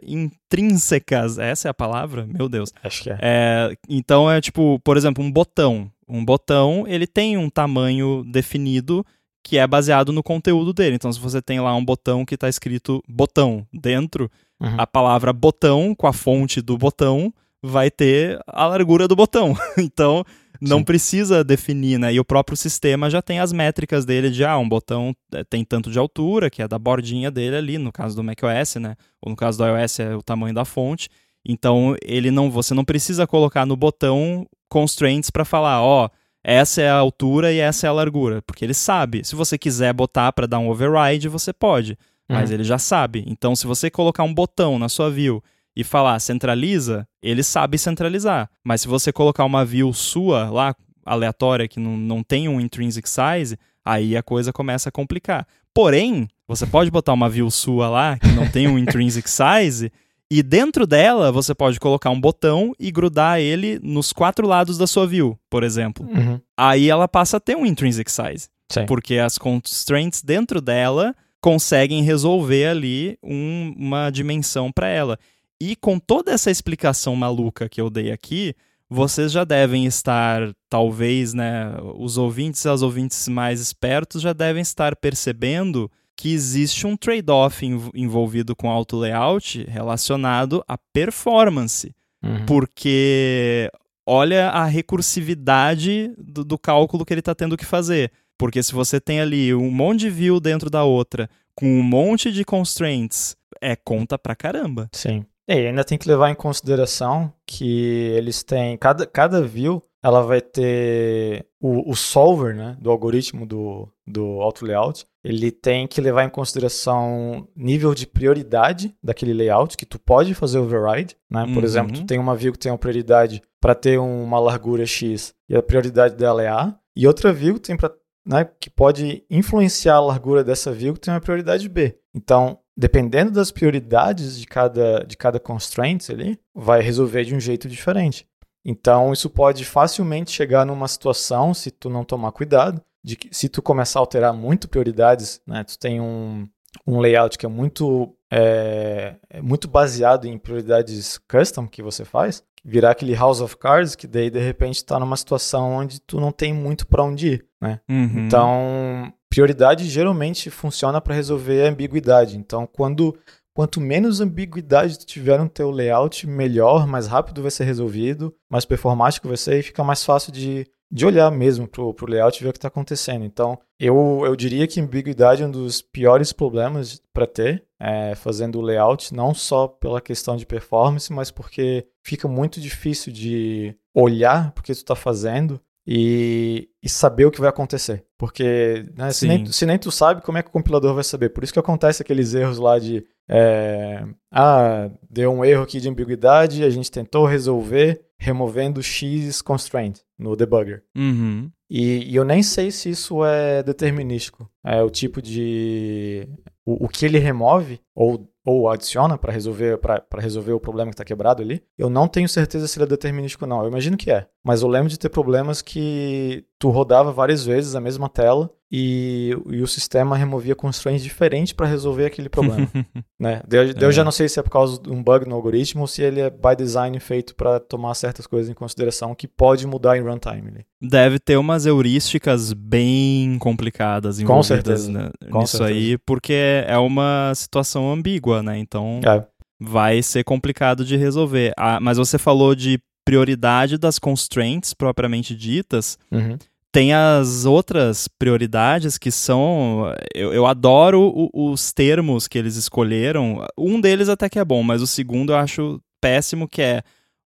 intrínsecas. Essa é a palavra? Meu Deus. Acho que é. É, então é tipo, por exemplo, um botão. Um botão, ele tem um tamanho definido que é baseado no conteúdo dele. Então, se você tem lá um botão que está escrito botão dentro, Uhum. a palavra botão com a fonte do botão vai ter a largura do botão. então, não Sim. precisa definir, né? E o próprio sistema já tem as métricas dele de, ah, um botão eh, tem tanto de altura, que é da bordinha dele ali, no caso do macOS, né? Ou no caso do iOS é o tamanho da fonte. Então, ele não, você não precisa colocar no botão constraints para falar, ó, essa é a altura e essa é a largura, porque ele sabe. Se você quiser botar para dar um override, você pode, mas Uhum. ele já sabe. Então, se você colocar um botão na sua view e falar centraliza, ele sabe centralizar. Mas se você colocar uma view sua lá, aleatória, que não, não tem um intrinsic size, aí a coisa começa a complicar. Porém, você pode botar uma view sua lá, que não tem um intrinsic size, e dentro dela você pode colocar um botão e grudar ele nos quatro lados da sua view, por exemplo. Uhum. Aí ela passa a ter um intrinsic size Sim. porque as constraints dentro dela conseguem resolver ali um- uma dimensão para ela. E com toda essa explicação maluca que eu dei aqui, vocês já devem estar, talvez, né, os ouvintes e as ouvintes mais espertos já devem estar percebendo que existe um trade-off env- envolvido com auto layout relacionado à performance Uhum. porque olha a recursividade do, do cálculo que ele está tendo que fazer. Porque se você tem ali um monte de view dentro da outra, com um monte de constraints, é conta pra caramba. Sim. E ainda tem que levar em consideração que eles têm. Cada, cada view ela vai ter o, o solver né, do algoritmo do, do auto layout. Ele tem que levar em consideração nível de prioridade daquele layout, que tu pode fazer override. Né? Por uhum. exemplo, tu tem uma view que tem uma prioridade para ter uma largura X e a prioridade dela é A, e outra view tem pra, né, que pode influenciar a largura dessa view que tem uma prioridade B. Então, dependendo das prioridades de cada, de cada constraint ali, vai resolver de um jeito diferente. Então, isso pode facilmente chegar numa situação, se tu não tomar cuidado, de que se tu começar a alterar muito prioridades, né, tu tem um, um layout que é muito, é, é muito baseado em prioridades custom que você faz, virar aquele House of Cards, que daí de repente está numa situação onde tu não tem muito para onde ir, né? Uhum. Então, prioridade geralmente funciona para resolver a ambiguidade. Então, quando Quanto menos ambiguidade tu tiver no teu layout, melhor, mais rápido vai ser resolvido, mais performático vai ser e fica mais fácil de, de olhar mesmo pro, pro layout e ver o que está acontecendo. Então, eu, eu diria que ambiguidade é um dos piores problemas para ter, é, fazendo o layout, não só pela questão de performance, mas porque fica muito difícil de olhar porque tu está fazendo e, e, saber o que vai acontecer. Porque né, se, nem, se, nem, tu sabe, como é que o compilador vai saber? Por isso que acontece aqueles erros lá de é, ah, deu um erro aqui de ambiguidade, a gente tentou resolver removendo X constraint no debugger. Uhum. E, e, eu nem sei se isso é determinístico. É o tipo de. O, o que ele remove, ou ou adiciona para resolver para resolver o problema que está quebrado ali. Eu não tenho certeza se ele é determinístico ou não. Eu imagino que é. Mas eu lembro de ter problemas que tu rodava várias vezes a mesma tela e, e o sistema removia constraints diferentes para resolver aquele problema. né? Eu, é. eu já não sei se é por causa de um bug no algoritmo ou se ele é by design feito para tomar certas coisas em consideração que pode mudar em runtime. Deve ter umas heurísticas bem complicadas envolvidas Com certeza. Né, Com nisso certeza. aí, porque é uma situação ambígua, né? Então é. vai ser complicado de resolver. Ah, mas você falou de prioridade das constraints propriamente ditas. Uhum tem as outras prioridades que são. Eu, eu adoro o, os termos que eles escolheram. Um deles até que é bom, mas o segundo eu acho péssimo, que é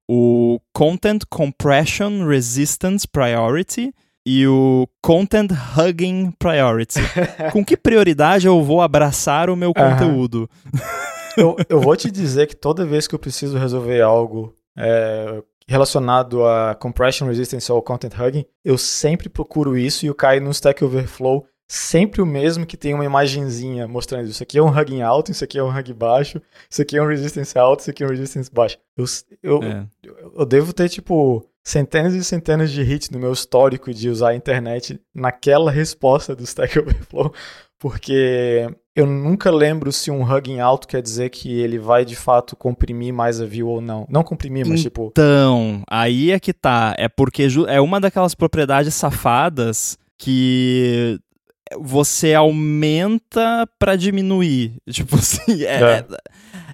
o Content Compression Resistance Priority e o Content Hugging Priority. Com que prioridade eu vou abraçar o meu conteúdo? eu, eu vou te dizer que toda vez que eu preciso resolver algo é, relacionado a compression resistance ou content hugging, eu sempre procuro isso e eu caio no Stack Overflow sempre o mesmo que tem uma imagenzinha mostrando isso aqui é um hugging alto, isso aqui é um hug baixo, isso aqui é um resistance alto, isso aqui é um resistance baixo. Eu, eu, é. eu devo ter, tipo, centenas e centenas de hits no meu histórico de usar a internet naquela resposta do Stack Overflow, porque eu nunca lembro se um hugging alto quer dizer que ele vai de fato comprimir mais a view ou não. Não comprimir, mas então, tipo. Então, aí é que tá. É porque é uma daquelas propriedades safadas que você aumenta para diminuir. Tipo assim, é, é.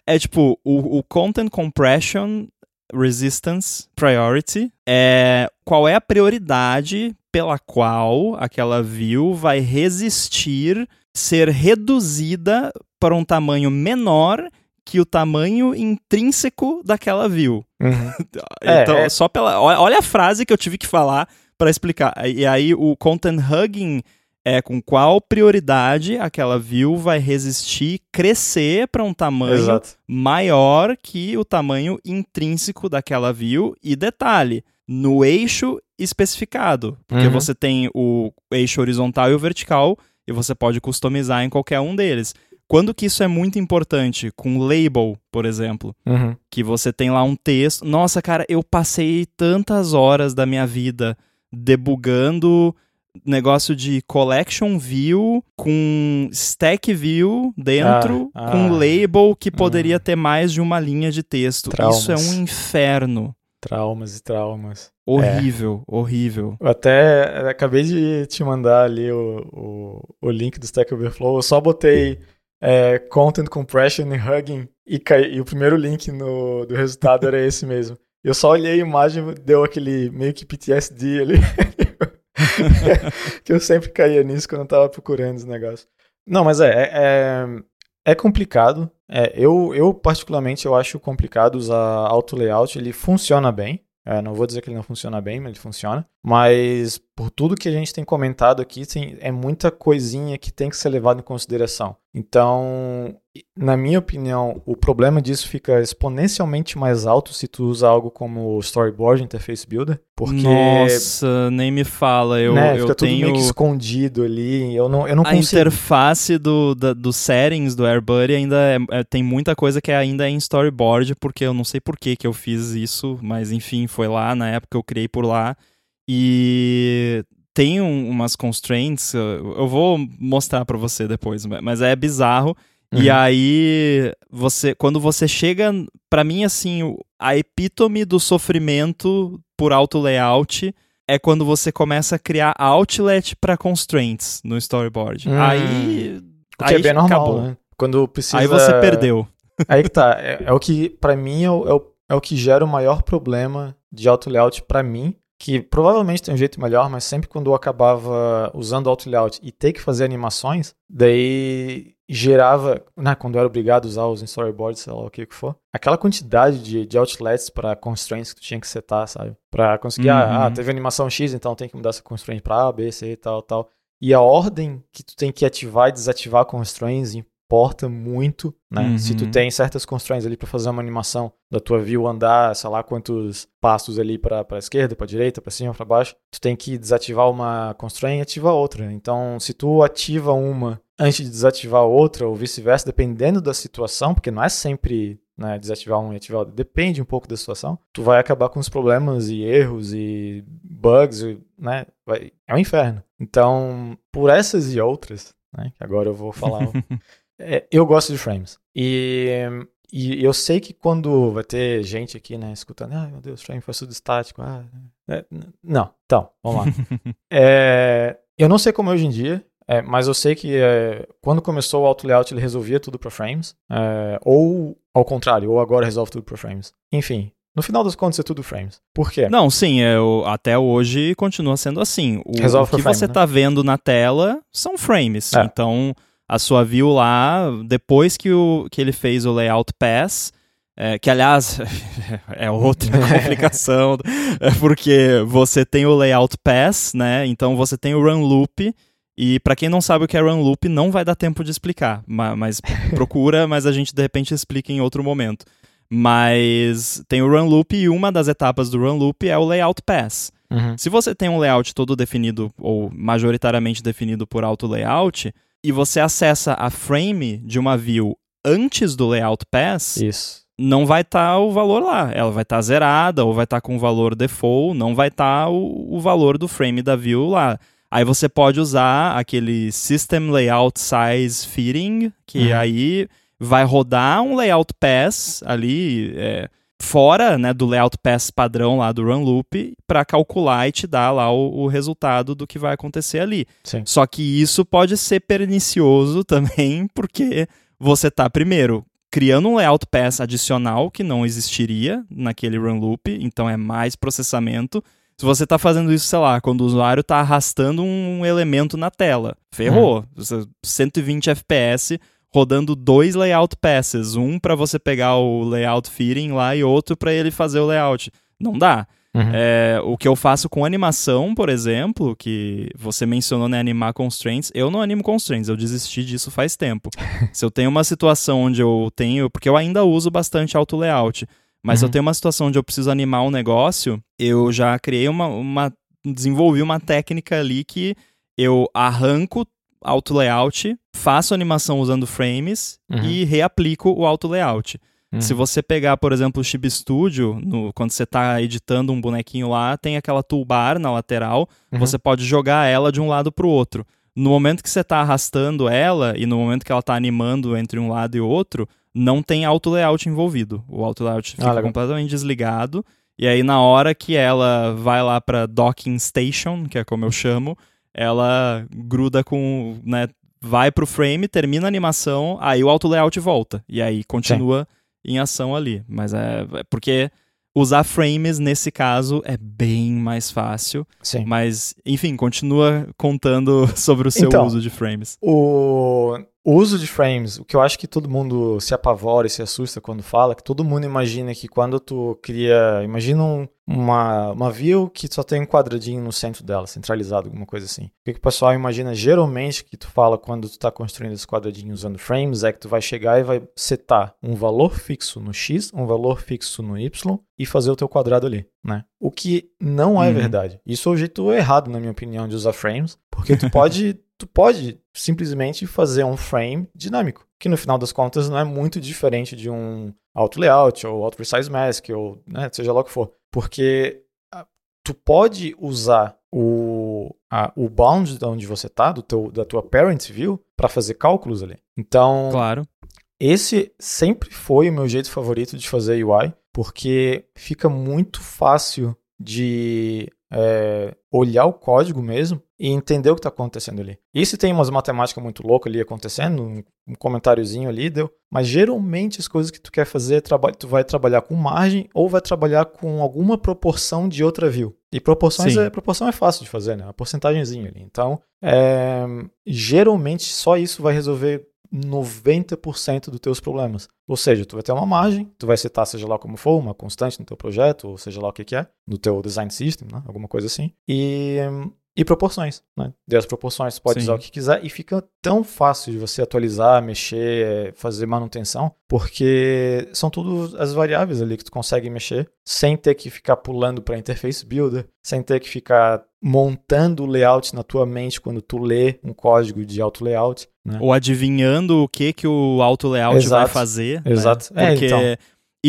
é, é tipo o, o content compression resistance priority é qual é a prioridade pela qual aquela view vai resistir ser reduzida para um tamanho menor que o tamanho intrínseco daquela view. Uhum. então, é, é. só pela. Olha a frase que eu tive que falar para explicar. E aí, o content hugging é com qual prioridade aquela view vai resistir crescer para um tamanho Exato. maior que o tamanho intrínseco daquela view. E detalhe, no eixo especificado. Porque uhum. você tem o eixo horizontal e o vertical e você pode customizar em qualquer um deles. Quando que isso é muito importante? Com label, por exemplo. Uhum. Que você tem lá um texto. Nossa, cara, eu passei tantas horas da minha vida debugando negócio de collection view com stack view dentro, ah, com ah, label que poderia hum. ter mais de uma linha de texto. Traumas. Isso é um inferno. Traumas e traumas. Horrível, é. horrível. Eu até acabei de te mandar ali o, o, o link do Stack Overflow. Eu só botei é, Content Compression e Hugging e, cai, e o primeiro link no, do resultado era esse mesmo. Eu só olhei a imagem, deu aquele meio que PTSD ali. que eu sempre caía nisso quando eu tava procurando os negócios. Não, mas é, é, é, é complicado. É, eu, eu, particularmente, eu acho complicado usar auto layout. Ele funciona bem. É, não vou dizer que ele não funciona bem, mas ele funciona. Mas por tudo que a gente tem comentado aqui, tem, é muita coisinha que tem que ser levado em consideração. Então, na minha opinião, o problema disso fica exponencialmente mais alto se tu usa algo como Storyboard Interface Builder, porque nossa, nem me fala, eu, né, eu tenho meio escondido ali, eu não, eu não a consigo. interface do, da, do settings do AirBuddy ainda é, é, tem muita coisa que ainda é em Storyboard, porque eu não sei por que que eu fiz isso, mas enfim, foi lá na época eu criei por lá e tem um, umas constraints, eu vou mostrar para você depois, mas é bizarro. Uhum. E aí, você, quando você chega, para mim, assim, a epítome do sofrimento por auto layout é quando você começa a criar outlet para constraints no storyboard. Hum. Aí, o que aí é bem normal, acabou. né? Quando precisa. Aí você perdeu. Aí que tá. É, é o que, para mim, é o, é o, é o que gera o maior problema de auto layout para mim que provavelmente tem um jeito melhor, mas sempre quando eu acabava usando auto layout e ter que fazer animações, daí gerava, né, quando eu era obrigado a usar os storyboards, sei lá o que que for, aquela quantidade de, de outlets para constraints que tu tinha que setar, sabe? Para conseguir, ah, uhum. ah, teve animação X, então tem que mudar essa constraint para A, B, C e tal, tal. E a ordem que tu tem que ativar e desativar constraints importa muito, né? Uhum. Se tu uhum. tem certas constraints ali para fazer uma animação da tua view andar, sei lá quantos passos ali para para esquerda, para direita, para cima, para baixo, tu tem que desativar uma constraint e ativar outra. Então, se tu ativa uma antes de desativar outra ou vice-versa, dependendo da situação, porque não é sempre né, desativar um e ativar outro, depende um pouco da situação, tu vai acabar com os problemas e erros e bugs, né? Vai, é um inferno. Então, por essas e outras, né, que agora eu vou falar É, eu gosto de frames. E, e eu sei que quando vai ter gente aqui, né, escutando, ah, meu Deus, frame faz tudo estático. Ah, é, não, então, vamos lá. é, eu não sei como é hoje em dia, é, mas eu sei que é, quando começou o auto layout ele resolvia tudo para frames, é, ou ao contrário, ou agora resolve tudo para frames. Enfim, no final das contas é tudo frames. Por quê? Não, sim, eu, até hoje continua sendo assim. O, Resolve o que você né? tá vendo na tela são frames. É. Então, a sua view lá, depois que, o, que ele fez o layout pass, é, que aliás é outra complicação, é porque você tem o layout pass, né? Então você tem o run loop. E para quem não sabe o que é run loop, não vai dar tempo de explicar, mas procura, mas a gente de repente explica em outro momento. Mas tem o run loop e uma das etapas do run loop é o layout pass. Uhum. Se você tem um layout todo definido ou majoritariamente definido por auto layout, e você acessa a frame de uma view antes do layout pass, Isso. não vai estar tá o valor lá. Ela vai estar tá zerada ou vai estar tá com o valor default, não vai estar tá o, o valor do frame da view lá. Aí você pode usar aquele System Layout Size Fitting, que Uhum. aí vai rodar um layout pass ali é, fora né, do layout pass padrão lá do run loop para calcular e te dar lá o, o resultado do que vai acontecer ali. Sim. Só que isso pode ser pernicioso também, porque você tá primeiro criando um layout pass adicional que não existiria naquele run loop, então é mais processamento. Se você tá fazendo isso, sei lá, quando o usuário tá arrastando um elemento na tela, ferrou. Você- 120 FPS rodando dois layout passes, um para você pegar o layout fitting lá e outro para ele fazer o layout. Não dá. Uhum. É, o que eu faço com animação, por exemplo, que você mencionou, né, animar constraints, eu não animo constraints, eu desisti disso faz tempo. Se eu tenho uma situação onde eu tenho, porque eu ainda uso bastante auto layout, mas Uhum. eu tenho uma situação onde eu preciso animar um negócio, eu já criei uma, uma desenvolvi uma técnica ali que eu arranco auto layout, faço animação usando frames Uhum. e reaplico o auto layout. Uhum. Se você pegar, por exemplo, o Chib Studio, no- quando você está editando um bonequinho lá, tem aquela toolbar na lateral, Uhum. você pode jogar ela de um lado para o outro. No momento que você está arrastando ela e no momento que ela está animando entre um lado e outro, não tem auto layout envolvido. O auto layout fica Ah, completamente desligado. E aí, na hora que ela vai lá para docking station, que é como eu chamo, ela gruda com, né, vai pro frame, termina a animação, aí o auto layout volta e aí continua em ação ali. Mas é, é porque usar frames nesse caso é bem mais fácil. Sim. Mas, enfim, continua contando sobre o seu Então, uso de frames. O, o uso de frames, o que eu acho que todo mundo se apavora e se assusta quando fala, que todo mundo imagina que quando tu cria, imagina um- uma, uma view que só tem um quadradinho no centro dela, centralizado, alguma coisa assim. O que, que o pessoal imagina geralmente que tu fala quando tu tá construindo esse quadradinho usando frames é que tu vai chegar e vai setar um valor fixo no X, um valor fixo no Y e fazer o teu quadrado ali, né? O que não é Uhum. verdade. Isso é o jeito errado, na minha opinião, de usar frames, porque tu pode tu pode simplesmente fazer um frame dinâmico, que no final das contas não é muito diferente de um auto layout ou auto resize mask ou né, seja lá o que for, porque ah, tu pode usar o, a, o bound de onde você tá, do teu, da tua parent view, para fazer cálculos ali. Então, Claro. esse sempre foi o meu jeito favorito de fazer UI, porque fica muito fácil de é, olhar o código mesmo e entender o que está acontecendo ali. E se tem umas matemáticas muito loucas ali acontecendo, um, comentáriozinho ali, deu. Mas geralmente as coisas que tu quer fazer, é tu vai trabalhar com margem ou vai trabalhar com alguma proporção de outra view. E proporções é, proporção é fácil de fazer, né? Uma porcentagemzinha ali. Então, é, geralmente só isso vai resolver 90% dos teus problemas. Ou seja, tu vai ter uma margem, tu vai setar seja lá como for, uma constante no teu projeto, ou seja lá o que que é, no teu design system, né? alguma coisa assim. E, e proporções, né? Daí as proporções pode Sim. usar o que quiser e fica tão fácil de você atualizar, mexer, fazer manutenção, porque são tudo as variáveis ali que tu consegue mexer sem ter que ficar pulando para interface builder, sem ter que ficar montando o layout na tua mente quando tu lê um código de auto layout, né? Ou adivinhando o que que o auto layout vai Exato. fazer. né? Exato. É, Porque então.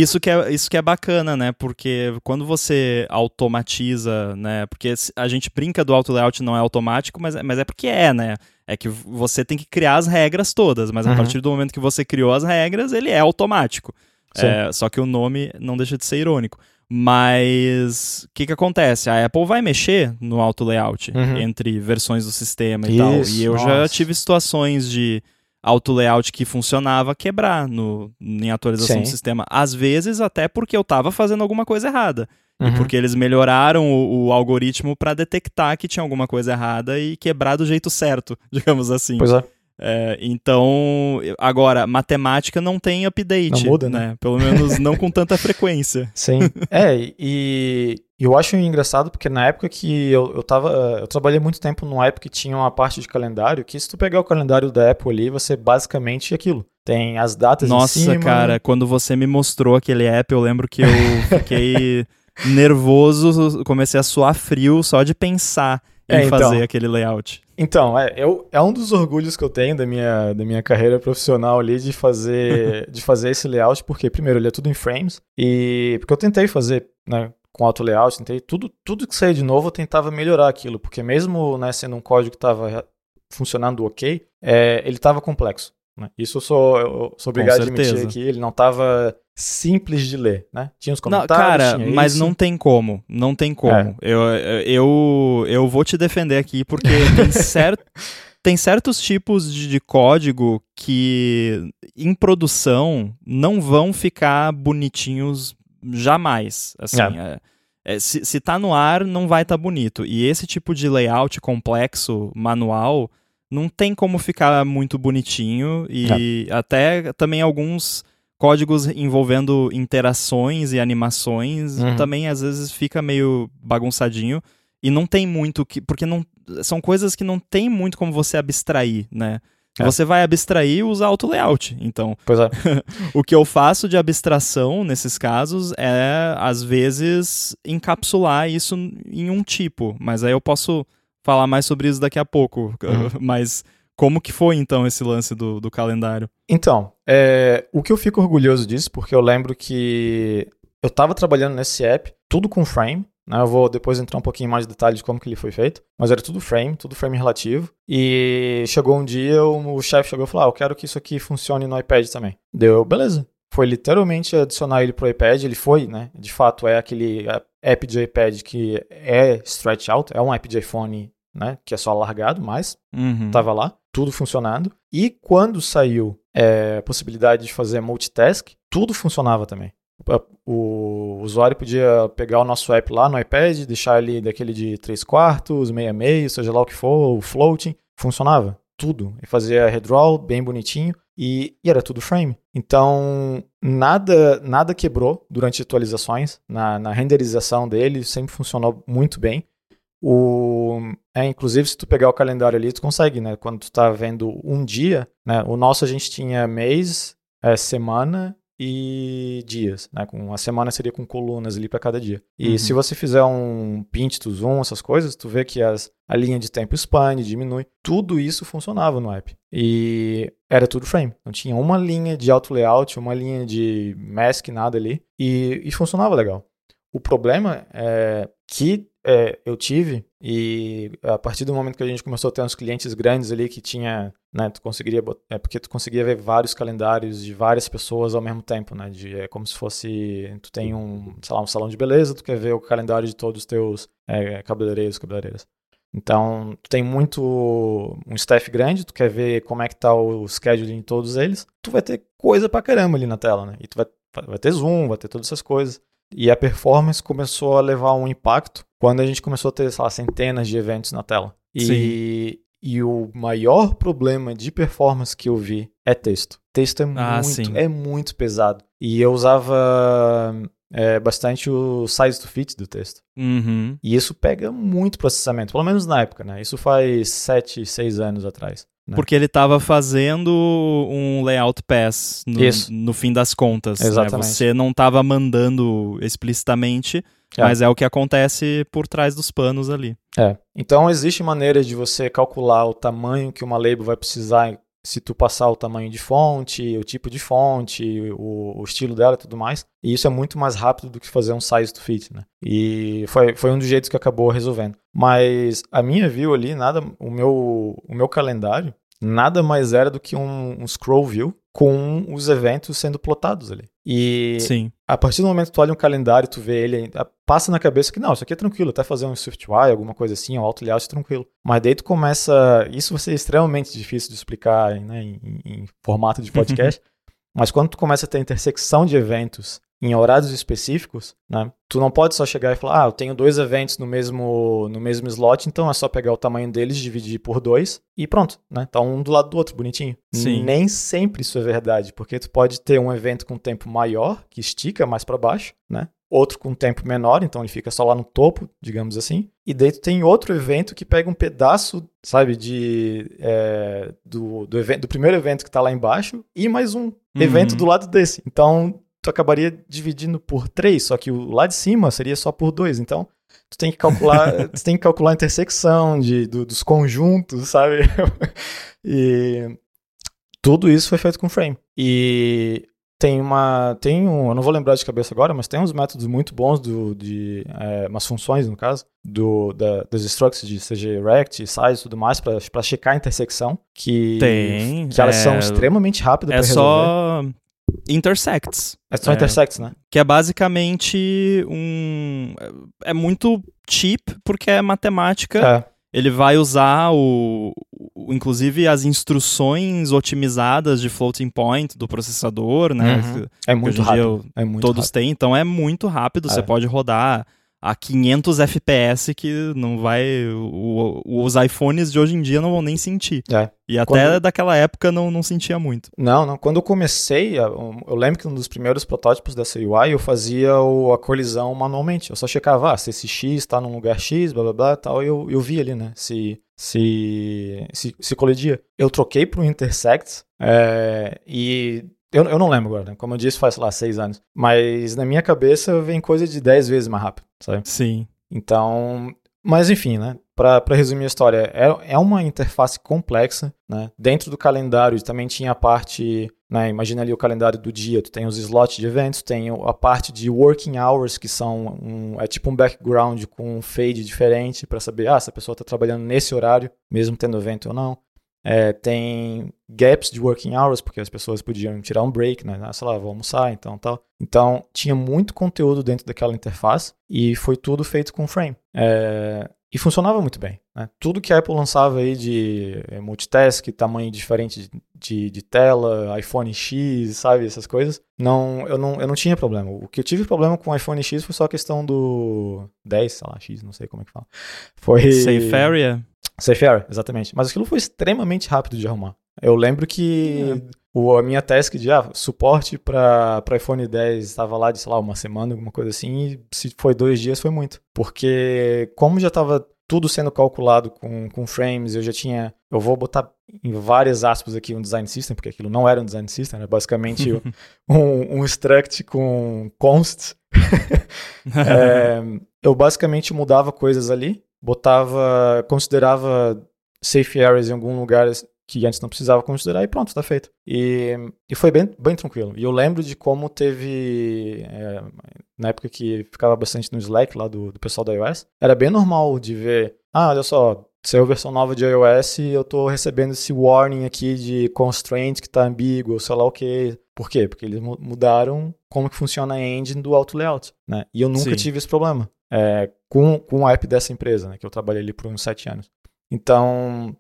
Isso, que é, isso que é bacana, né? Porque quando você automatiza, né? Porque a gente brinca do auto layout não é automático, mas, é- mas é porque é, né? É que você tem que criar as regras todas, mas a Uhum. partir do momento que você criou as regras, ele é automático. É, só que o nome não deixa de ser irônico. Mas o que, que acontece? A Apple vai mexer no auto layout Uhum. entre versões do sistema e tal. Isso, E eu já nossa. tive situações de auto layout que funcionava quebrar no, em atualização Sim. do sistema. Às vezes até porque eu estava fazendo alguma coisa errada. Uhum. E porque eles melhoraram o, o algoritmo para detectar que tinha alguma coisa errada e quebrar do jeito certo, digamos assim. Pois é. É, então, agora, matemática não tem update. Não muda, né? Pelo menos não com tanta frequência. Sim. é, e eu acho engraçado porque na época que eu, eu tava. Eu trabalhei muito tempo num app que tinha uma parte de calendário, que se tu pegar o calendário da Apple ali, você basicamente aquilo. Tem as datas em Nossa, cima. cara, quando você me mostrou aquele app, eu lembro que eu fiquei nervoso, comecei a suar frio só de pensar em É, então. fazer aquele layout. Então, é, eu, é um dos orgulhos que eu tenho da minha, da minha carreira profissional ali de fazer, de fazer esse layout, porque, primeiro, ele é tudo em frames, e porque eu tentei fazer, né, com auto layout, tentei tudo, tudo que saía de novo, eu tentava melhorar aquilo, porque mesmo, né, sendo um código que estava funcionando ok, é, ele estava complexo. Né? Isso eu sou, eu sou obrigado a admitir aqui, ele não estava simples de ler, né? Tinha os Não, comentários, cara, tinha mas isso. não tem como. Não tem como. É. Eu, eu, eu vou te defender aqui porque tem, cer tem certos tipos de, de código que em produção não vão ficar bonitinhos jamais. Assim, é, é, se, se tá no ar, não vai estar tá bonito. E esse tipo de layout complexo, manual, não tem como ficar muito bonitinho. E até também alguns códigos envolvendo interações e animações Uhum. também às vezes fica meio bagunçadinho e não tem muito que porque não são coisas que não tem muito como você abstrair, né? É. Você vai abstrair usa auto layout. Então, Pois é. o que eu faço de abstração nesses casos é às vezes encapsular isso em um tipo, mas aí eu posso falar mais sobre isso daqui a pouco. Uhum. Mas como que foi então esse lance do, do calendário? Então, é, o que eu fico orgulhoso disso, porque eu lembro que eu estava trabalhando nesse app, tudo com frame, né? Eu vou depois entrar um pouquinho mais de detalhe de como que ele foi feito, mas era tudo frame, tudo frame relativo. E chegou um dia, o, chefe chegou e falou: Ah, eu quero que isso aqui funcione no iPad também. Deu, beleza. Foi literalmente adicionar ele pro iPad, ele foi, né? De fato, é aquele app de iPad que é stretch out, é um app de iPhone, né? Que é só largado, mas Uhum. tava lá, tudo funcionando. E quando saiu é, a possibilidade de fazer multitask, tudo funcionava também. O usuário podia pegar o nosso app lá no iPad, deixar ele daquele de 3 quartos, meia meio, seja lá o que for, o floating, funcionava tudo. E fazia redraw bem bonitinho e, e, era tudo frame. Então, nada nada quebrou durante atualizações. Na, na renderização dele, sempre funcionou muito bem. O, é, inclusive, se tu pegar o calendário ali, tu consegue, né? Quando tu tá vendo um dia, né? O nosso a gente tinha mês, é, semana e dias, né? Com a semana seria com colunas ali para cada dia. E uhum. se você fizer um pinch to zoom, essas coisas, tu vê que as, a linha de tempo expande, diminui. Tudo isso funcionava no app. E era tudo frame. Não tinha uma linha de auto layout, uma linha de mask, nada ali. E, e funcionava legal. O problema é que é, eu tive, e a partir do momento que a gente começou a ter uns clientes grandes ali que tinha, né, tu conseguiria, é porque tu conseguia ver vários calendários de várias pessoas ao mesmo tempo, né, de, é como se fosse, tu tem um, sei lá, um salão de beleza, tu quer ver o calendário de todos os teus é, cabeleireiros, cabeleireiras. Então, tu tem muito, um staff grande, tu quer ver como é que tá o scheduling de todos eles, tu vai ter coisa pra caramba ali na tela, né, e tu vai, vai ter zoom, vai ter todas essas coisas. E a performance começou a levar um impacto quando a gente começou a ter, sei lá, centenas de eventos na tela. E, e o maior problema de performance que eu vi é texto. Texto é ah, muito, é muito pesado. E eu usava é, bastante o size to fit do texto. Uhum. E isso pega muito processamento, pelo menos na época, né? Isso faz 7, 6 anos atrás. Né? Porque ele estava fazendo um layout pass no, no fim das contas. Né? Exatamente. Né? Você não estava mandando explicitamente, é. mas é o que acontece por trás dos panos ali. É. Então existe maneira de você calcular o tamanho que uma label vai precisar se tu passar o tamanho de fonte, o tipo de fonte, o, o, estilo dela e tudo mais. E isso é muito mais rápido do que fazer um size to fit, né? E foi, foi um dos jeitos que acabou resolvendo. Mas a minha view ali, nada, o meu, o meu calendário, nada mais era do que um, um scroll view com os eventos sendo plotados ali. E Sim. a partir do momento que tu olha um calendário, tu vê ele, passa na cabeça que não, isso aqui é tranquilo, até fazer um SwiftUI, alguma coisa assim, um auto layout é tranquilo. Mas daí tu começa, isso vai ser extremamente difícil de explicar né, em, em formato de podcast, mas quando tu começa a ter intersecção de eventos em horários específicos, né? Tu não pode só chegar e falar, ah, eu tenho dois eventos no mesmo, no mesmo slot, então é só pegar o tamanho deles, dividir por dois e pronto, né? Tá um do lado do outro, bonitinho. Sim. Nem sempre isso é verdade, porque tu pode ter um evento com tempo maior, que estica mais para baixo, né? Outro com tempo menor, então ele fica só lá no topo, digamos assim. E daí tu tem outro evento que pega um pedaço, sabe, de é, do, do, evento, do primeiro evento que tá lá embaixo e mais um uhum. evento do lado desse. Então tu acabaria dividindo por 3, só que o lá de cima seria só por 2. Então, tu tem que calcular, tu tem que calcular a intersecção de, do, dos conjuntos, sabe? e tudo isso foi feito com frame. E tem uma. Tem um. Eu não vou lembrar de cabeça agora, mas tem uns métodos muito bons do, de. É, umas funções, no caso, do, da, dos structs de CG Rect, size e tudo mais, para checar a intersecção. Que, tem. Que elas é, são extremamente rápidas é para resolver. Só intersects. É só é, intersects, né? Que é basicamente um. É muito cheap, porque é matemática. É. Ele vai usar o, o, inclusive as instruções otimizadas de floating point do processador, né? Uhum. É muito rápido. é muito todos rápido. têm, então é muito rápido. É. Você pode rodar a 500 FPS que não vai. O, os iPhones de hoje em dia não vão nem sentir. É. E até Quando... daquela época não, não sentia muito. Não, não. Quando eu comecei, eu lembro que um dos primeiros protótipos dessa UI eu fazia a colisão manualmente. Eu só checava ah, se esse X está num lugar X, blá blá blá tal. E eu, eu vi ali, né? Se, se, se, se colidia. Eu troquei para o Intersect é, e eu, eu não lembro agora, né? Como eu disse, faz, sei lá, seis anos. Mas na minha cabeça vem coisa de dez vezes mais rápido, sabe? Sim. Então. Mas enfim, né? Para resumir a história, é, é uma interface complexa, né? Dentro do calendário também tinha a parte, né? Imagina ali o calendário do dia, tu tem os slots de eventos, tem a parte de working hours, que são um, é tipo um background com um fade diferente para saber, ah, se a pessoa está trabalhando nesse horário, mesmo tendo evento ou não. É, tem gaps de working hours, porque as pessoas podiam tirar um break, né? Ah, sei lá, vou almoçar, então tal. Então, tinha muito conteúdo dentro daquela interface e foi tudo feito com frame. É, e funcionava muito bem. Né? Tudo que a Apple lançava aí de é, multitask, tamanho diferente de, de, de, tela, iPhone X, sabe, essas coisas, não eu, não, eu não tinha problema. O que eu tive problema com o iPhone X foi só a questão do 10, sei lá, X, não sei como é que fala. Foi... Safe Area? Safe Area, exatamente. Mas aquilo foi extremamente rápido de arrumar. Eu lembro que é. o, a minha task de ah, suporte para iPhone 10 estava lá de, sei lá, uma semana, alguma coisa assim, e se foi dois dias foi muito. Porque como já estava tudo sendo calculado com, com frames, eu já tinha. Eu vou botar em várias aspas aqui um design system, porque aquilo não era um design system, era basicamente um, um struct com const. é, eu basicamente mudava coisas ali, botava, considerava safe areas em algum lugar que antes não precisava considerar e pronto, está feito. E, e foi bem, bem tranquilo. E eu lembro de como teve, é, na época que ficava bastante no Slack lá do, do pessoal da iOS, era bem normal de ver, ah, olha só, saiu versão nova de iOS e eu estou recebendo esse warning aqui de constraint que está ambíguo, sei lá o que. Por quê? Porque eles mudaram como que funciona a engine do auto layout, né? E eu nunca Sim. tive esse problema é, com, com o app dessa empresa, né? Que eu trabalhei ali por uns sete anos. Então,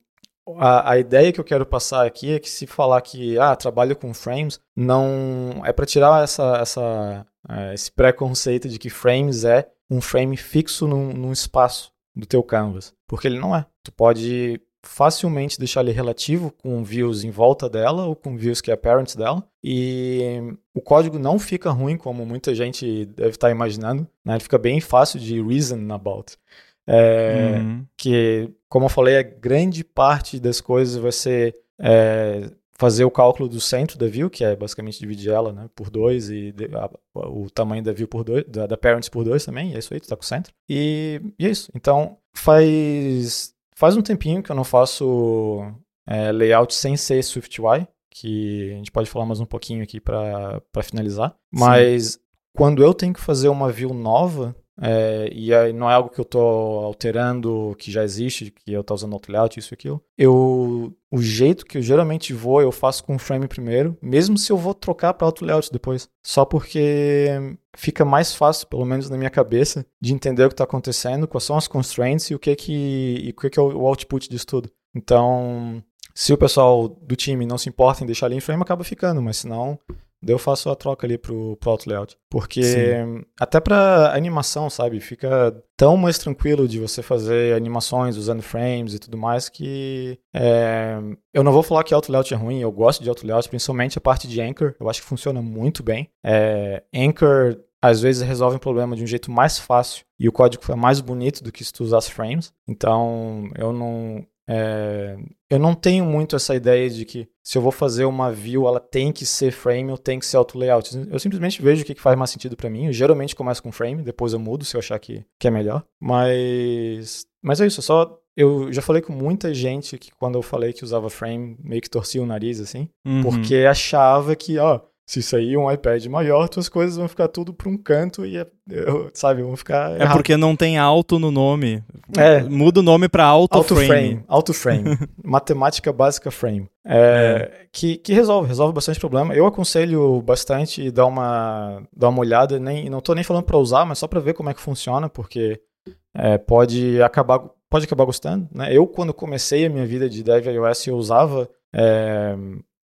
a, a, ideia que eu quero passar aqui é que se falar que ah, trabalho com frames, não é para tirar essa, essa, é, esse preconceito de que frames é um frame fixo num, num, espaço do teu canvas, porque ele não é. Tu pode facilmente deixar ele relativo com views em volta dela ou com views que é parents dela e o código não fica ruim como muita gente deve estar imaginando, né? Ele fica bem fácil de reason about. É, uhum. Que, como eu falei, a grande parte das coisas vai ser é, fazer o cálculo do centro da view, que é basicamente dividir ela né, por dois e a, o tamanho da view por dois, da, da parents por dois também, e é isso aí, tu tá com o centro. E, e é isso. Então, faz, faz um tempinho que eu não faço é, layout sem ser SwiftUI, que a gente pode falar mais um pouquinho aqui para finalizar. Mas Sim. quando eu tenho que fazer uma view nova, é, e aí não é algo que eu estou alterando, que já existe, que eu estou usando outro layout, isso e aquilo. Eu, o jeito que eu geralmente vou, eu faço com o frame primeiro, mesmo se eu vou trocar para outro layout depois. Só porque fica mais fácil, pelo menos na minha cabeça, de entender o que está acontecendo, quais são as constraints e o que, que, e o, que, que é o output disso tudo. Então, se o pessoal do time não se importa em deixar ali em frame, acaba ficando, mas se não, Daí eu faço a troca ali pro, pro auto layout. Porque Sim. até pra animação, sabe? Fica tão mais tranquilo de você fazer animações usando frames e tudo mais que é, eu não vou falar que auto layout é ruim, eu gosto de auto layout, principalmente a parte de Anchor, eu acho que funciona muito bem. É, Anchor às vezes resolve um problema de um jeito mais fácil e o código é mais bonito do que se tu usasse frames. Então eu não é, eu não tenho muito essa ideia de que se eu vou fazer uma view, ela tem que ser frame ou tem que ser auto layout. Eu simplesmente vejo o que faz mais sentido para mim. Eu geralmente começo com frame, depois eu mudo se eu achar que, que é melhor. Mas, mas é isso, só eu já falei com muita gente que quando eu falei que usava frame, meio que torcia o nariz assim, uhum. porque achava que, ó, se sair um iPad maior, tuas coisas vão ficar tudo para um canto e, é, sabe, vão ficar. É porque não tem alto no nome. É. Muda o nome para auto, auto frame. frame. Auto frame. Matemática básica frame. É, é. Que, que resolve, resolve bastante problema. Eu aconselho bastante dar uma, dar uma olhada. Nem, não estou nem falando para usar, mas só para ver como é que funciona, porque é, pode acabar pode acabar gostando. Né? Eu, quando comecei a minha vida de dev iOS, eu usava é,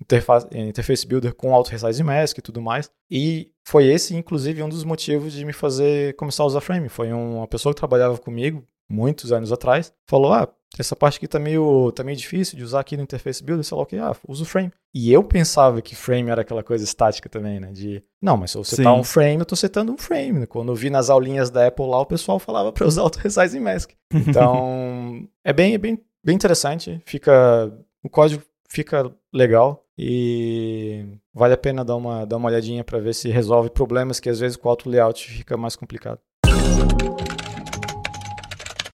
interface, interface builder com auto resize mask e tudo mais. E foi esse, inclusive, um dos motivos de me fazer começar a usar Frame. Foi uma pessoa que trabalhava comigo muitos anos atrás, falou: "Ah, essa parte aqui tá meio, tá meio difícil de usar aqui no interface builder, sei lá o que, ah, usa o frame". E eu pensava que frame era aquela coisa estática também, né, de, não, mas se eu setar um frame, eu tô setando um frame. Quando eu vi nas aulinhas da Apple lá, o pessoal falava para usar auto resize mask. Então, é bem, é bem, bem interessante, fica o código fica legal e vale a pena dar uma, dar uma olhadinha para ver se resolve problemas que às vezes com o auto layout fica mais complicado.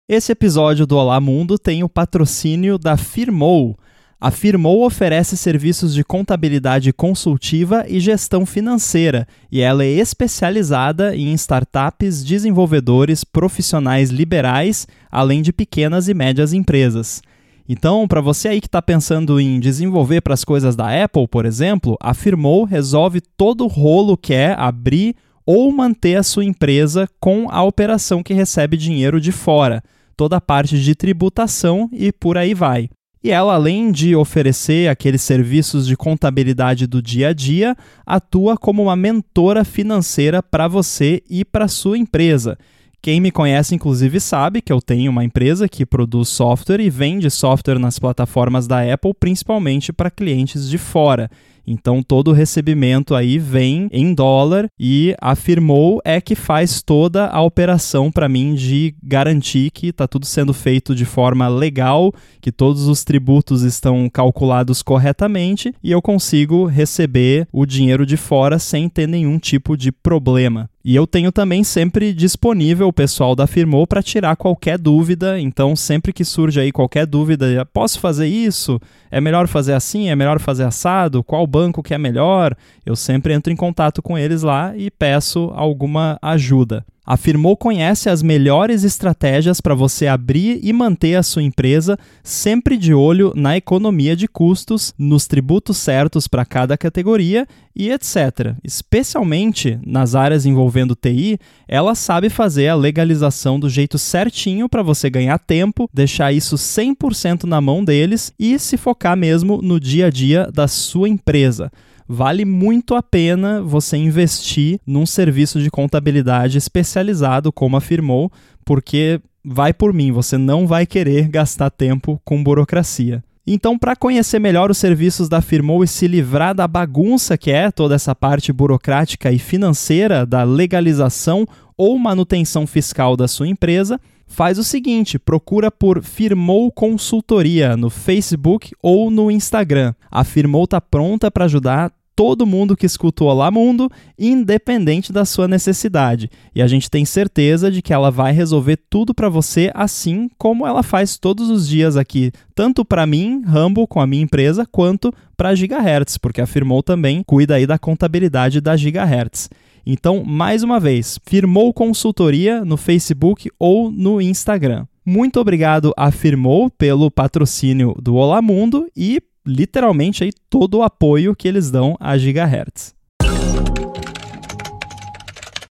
Esse episódio do Olá Mundo tem o patrocínio da Firmou. A Firmou oferece serviços de contabilidade consultiva e gestão financeira, e ela é especializada em startups, desenvolvedores, profissionais liberais, além de pequenas e médias empresas. Então, para você aí que está pensando em desenvolver para as coisas da Apple, por exemplo, a Firmou resolve todo o rolo que é abrir ou manter a sua empresa com a operação que recebe dinheiro de fora. toda a parte de tributação e por aí vai. E ela, além de oferecer aqueles serviços de contabilidade do dia a dia, atua como uma mentora financeira para você e para sua empresa. Quem me conhece, inclusive, sabe que eu tenho uma empresa que produz software e vende software nas plataformas da Apple, principalmente para clientes de fora. Então todo o recebimento aí vem em dólar e afirmou é que faz toda a operação para mim de garantir que está tudo sendo feito de forma legal, que todos os tributos estão calculados corretamente e eu consigo receber o dinheiro de fora sem ter nenhum tipo de problema. E eu tenho também sempre disponível o pessoal da Firmou para tirar qualquer dúvida. Então, sempre que surge aí qualquer dúvida, posso fazer isso? É melhor fazer assim? É melhor fazer assado? Qual banco que é melhor? Eu sempre entro em contato com eles lá e peço alguma ajuda. A Firmou conhece as melhores estratégias para você abrir e manter a sua empresa, sempre de olho na economia de custos, nos tributos certos para cada categoria e etc. Especialmente nas áreas envolvendo TI, ela sabe fazer a legalização do jeito certinho para você ganhar tempo, deixar isso 100% na mão deles e se focar mesmo no dia a dia da sua empresa vale muito a pena você investir num serviço de contabilidade especializado, como afirmou, porque vai por mim, você não vai querer gastar tempo com burocracia. Então, para conhecer melhor os serviços da Firmou e se livrar da bagunça que é toda essa parte burocrática e financeira da legalização ou manutenção fiscal da sua empresa, faz o seguinte: procura por Firmou Consultoria no Facebook ou no Instagram. A Firmou está pronta para ajudar todo mundo que escuta o Olá Mundo, independente da sua necessidade. E a gente tem certeza de que ela vai resolver tudo para você, assim como ela faz todos os dias aqui, tanto para mim, Rambo, com a minha empresa, quanto para a Gigahertz, porque a Firmou também cuida aí da contabilidade da Gigahertz. Então, mais uma vez, Firmou Consultoria no Facebook ou no Instagram. Muito obrigado a Firmou pelo patrocínio do Olá Mundo e literalmente aí todo o apoio que eles dão a Gigahertz.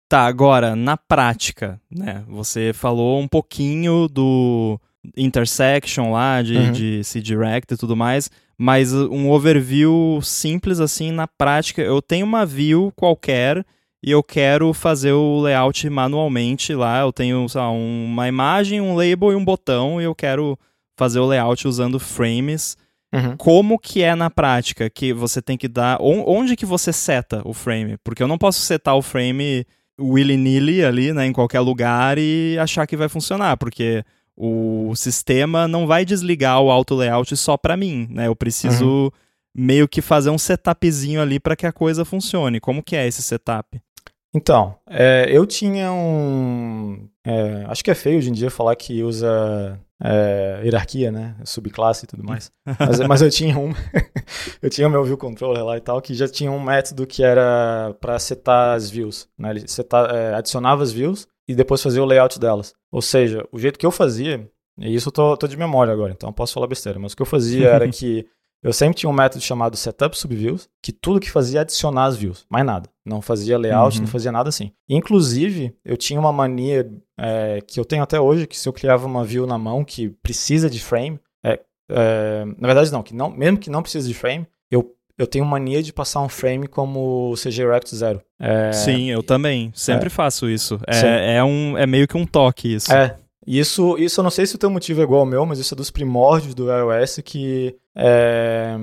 Tá, agora na prática, né? Você falou um pouquinho do intersection lá de, uhum. de C-Direct e tudo mais, mas um overview simples assim na prática, eu tenho uma view qualquer e eu quero fazer o layout manualmente lá. Eu tenho lá, uma imagem, um label e um botão e eu quero fazer o layout usando frames. Uhum. Como que é na prática que você tem que dar. Onde que você seta o frame? Porque eu não posso setar o frame willy-nilly ali, né, em qualquer lugar e achar que vai funcionar, porque o sistema não vai desligar o auto layout só para mim, né? Eu preciso uhum. meio que fazer um setupzinho ali para que a coisa funcione. Como que é esse setup? Então, é, eu tinha um. É, acho que é feio hoje em dia falar que usa é, hierarquia, né? Subclasse e tudo mais. Mas, mas eu tinha um. eu tinha o meu view controller lá e tal, que já tinha um método que era para setar as views. Né? Ele setar, é, adicionava as views e depois fazia o layout delas. Ou seja, o jeito que eu fazia, e isso eu tô, tô de memória agora, então posso falar besteira, mas o que eu fazia era que eu sempre tinha um método chamado setup subviews, que tudo que fazia é adicionar as views, mais nada. Não fazia layout, uhum. não fazia nada assim. Inclusive, eu tinha uma mania é, que eu tenho até hoje, que se eu criava uma view na mão que precisa de frame, é, é, na verdade não, que não, mesmo que não precise de frame, eu, eu tenho mania de passar um frame como CG Rect 0. É, Sim, eu também. Sempre é. faço isso. É, é, um, é meio que um toque isso. É, isso, isso eu não sei se o teu motivo é igual ao meu, mas isso é dos primórdios do iOS que, é,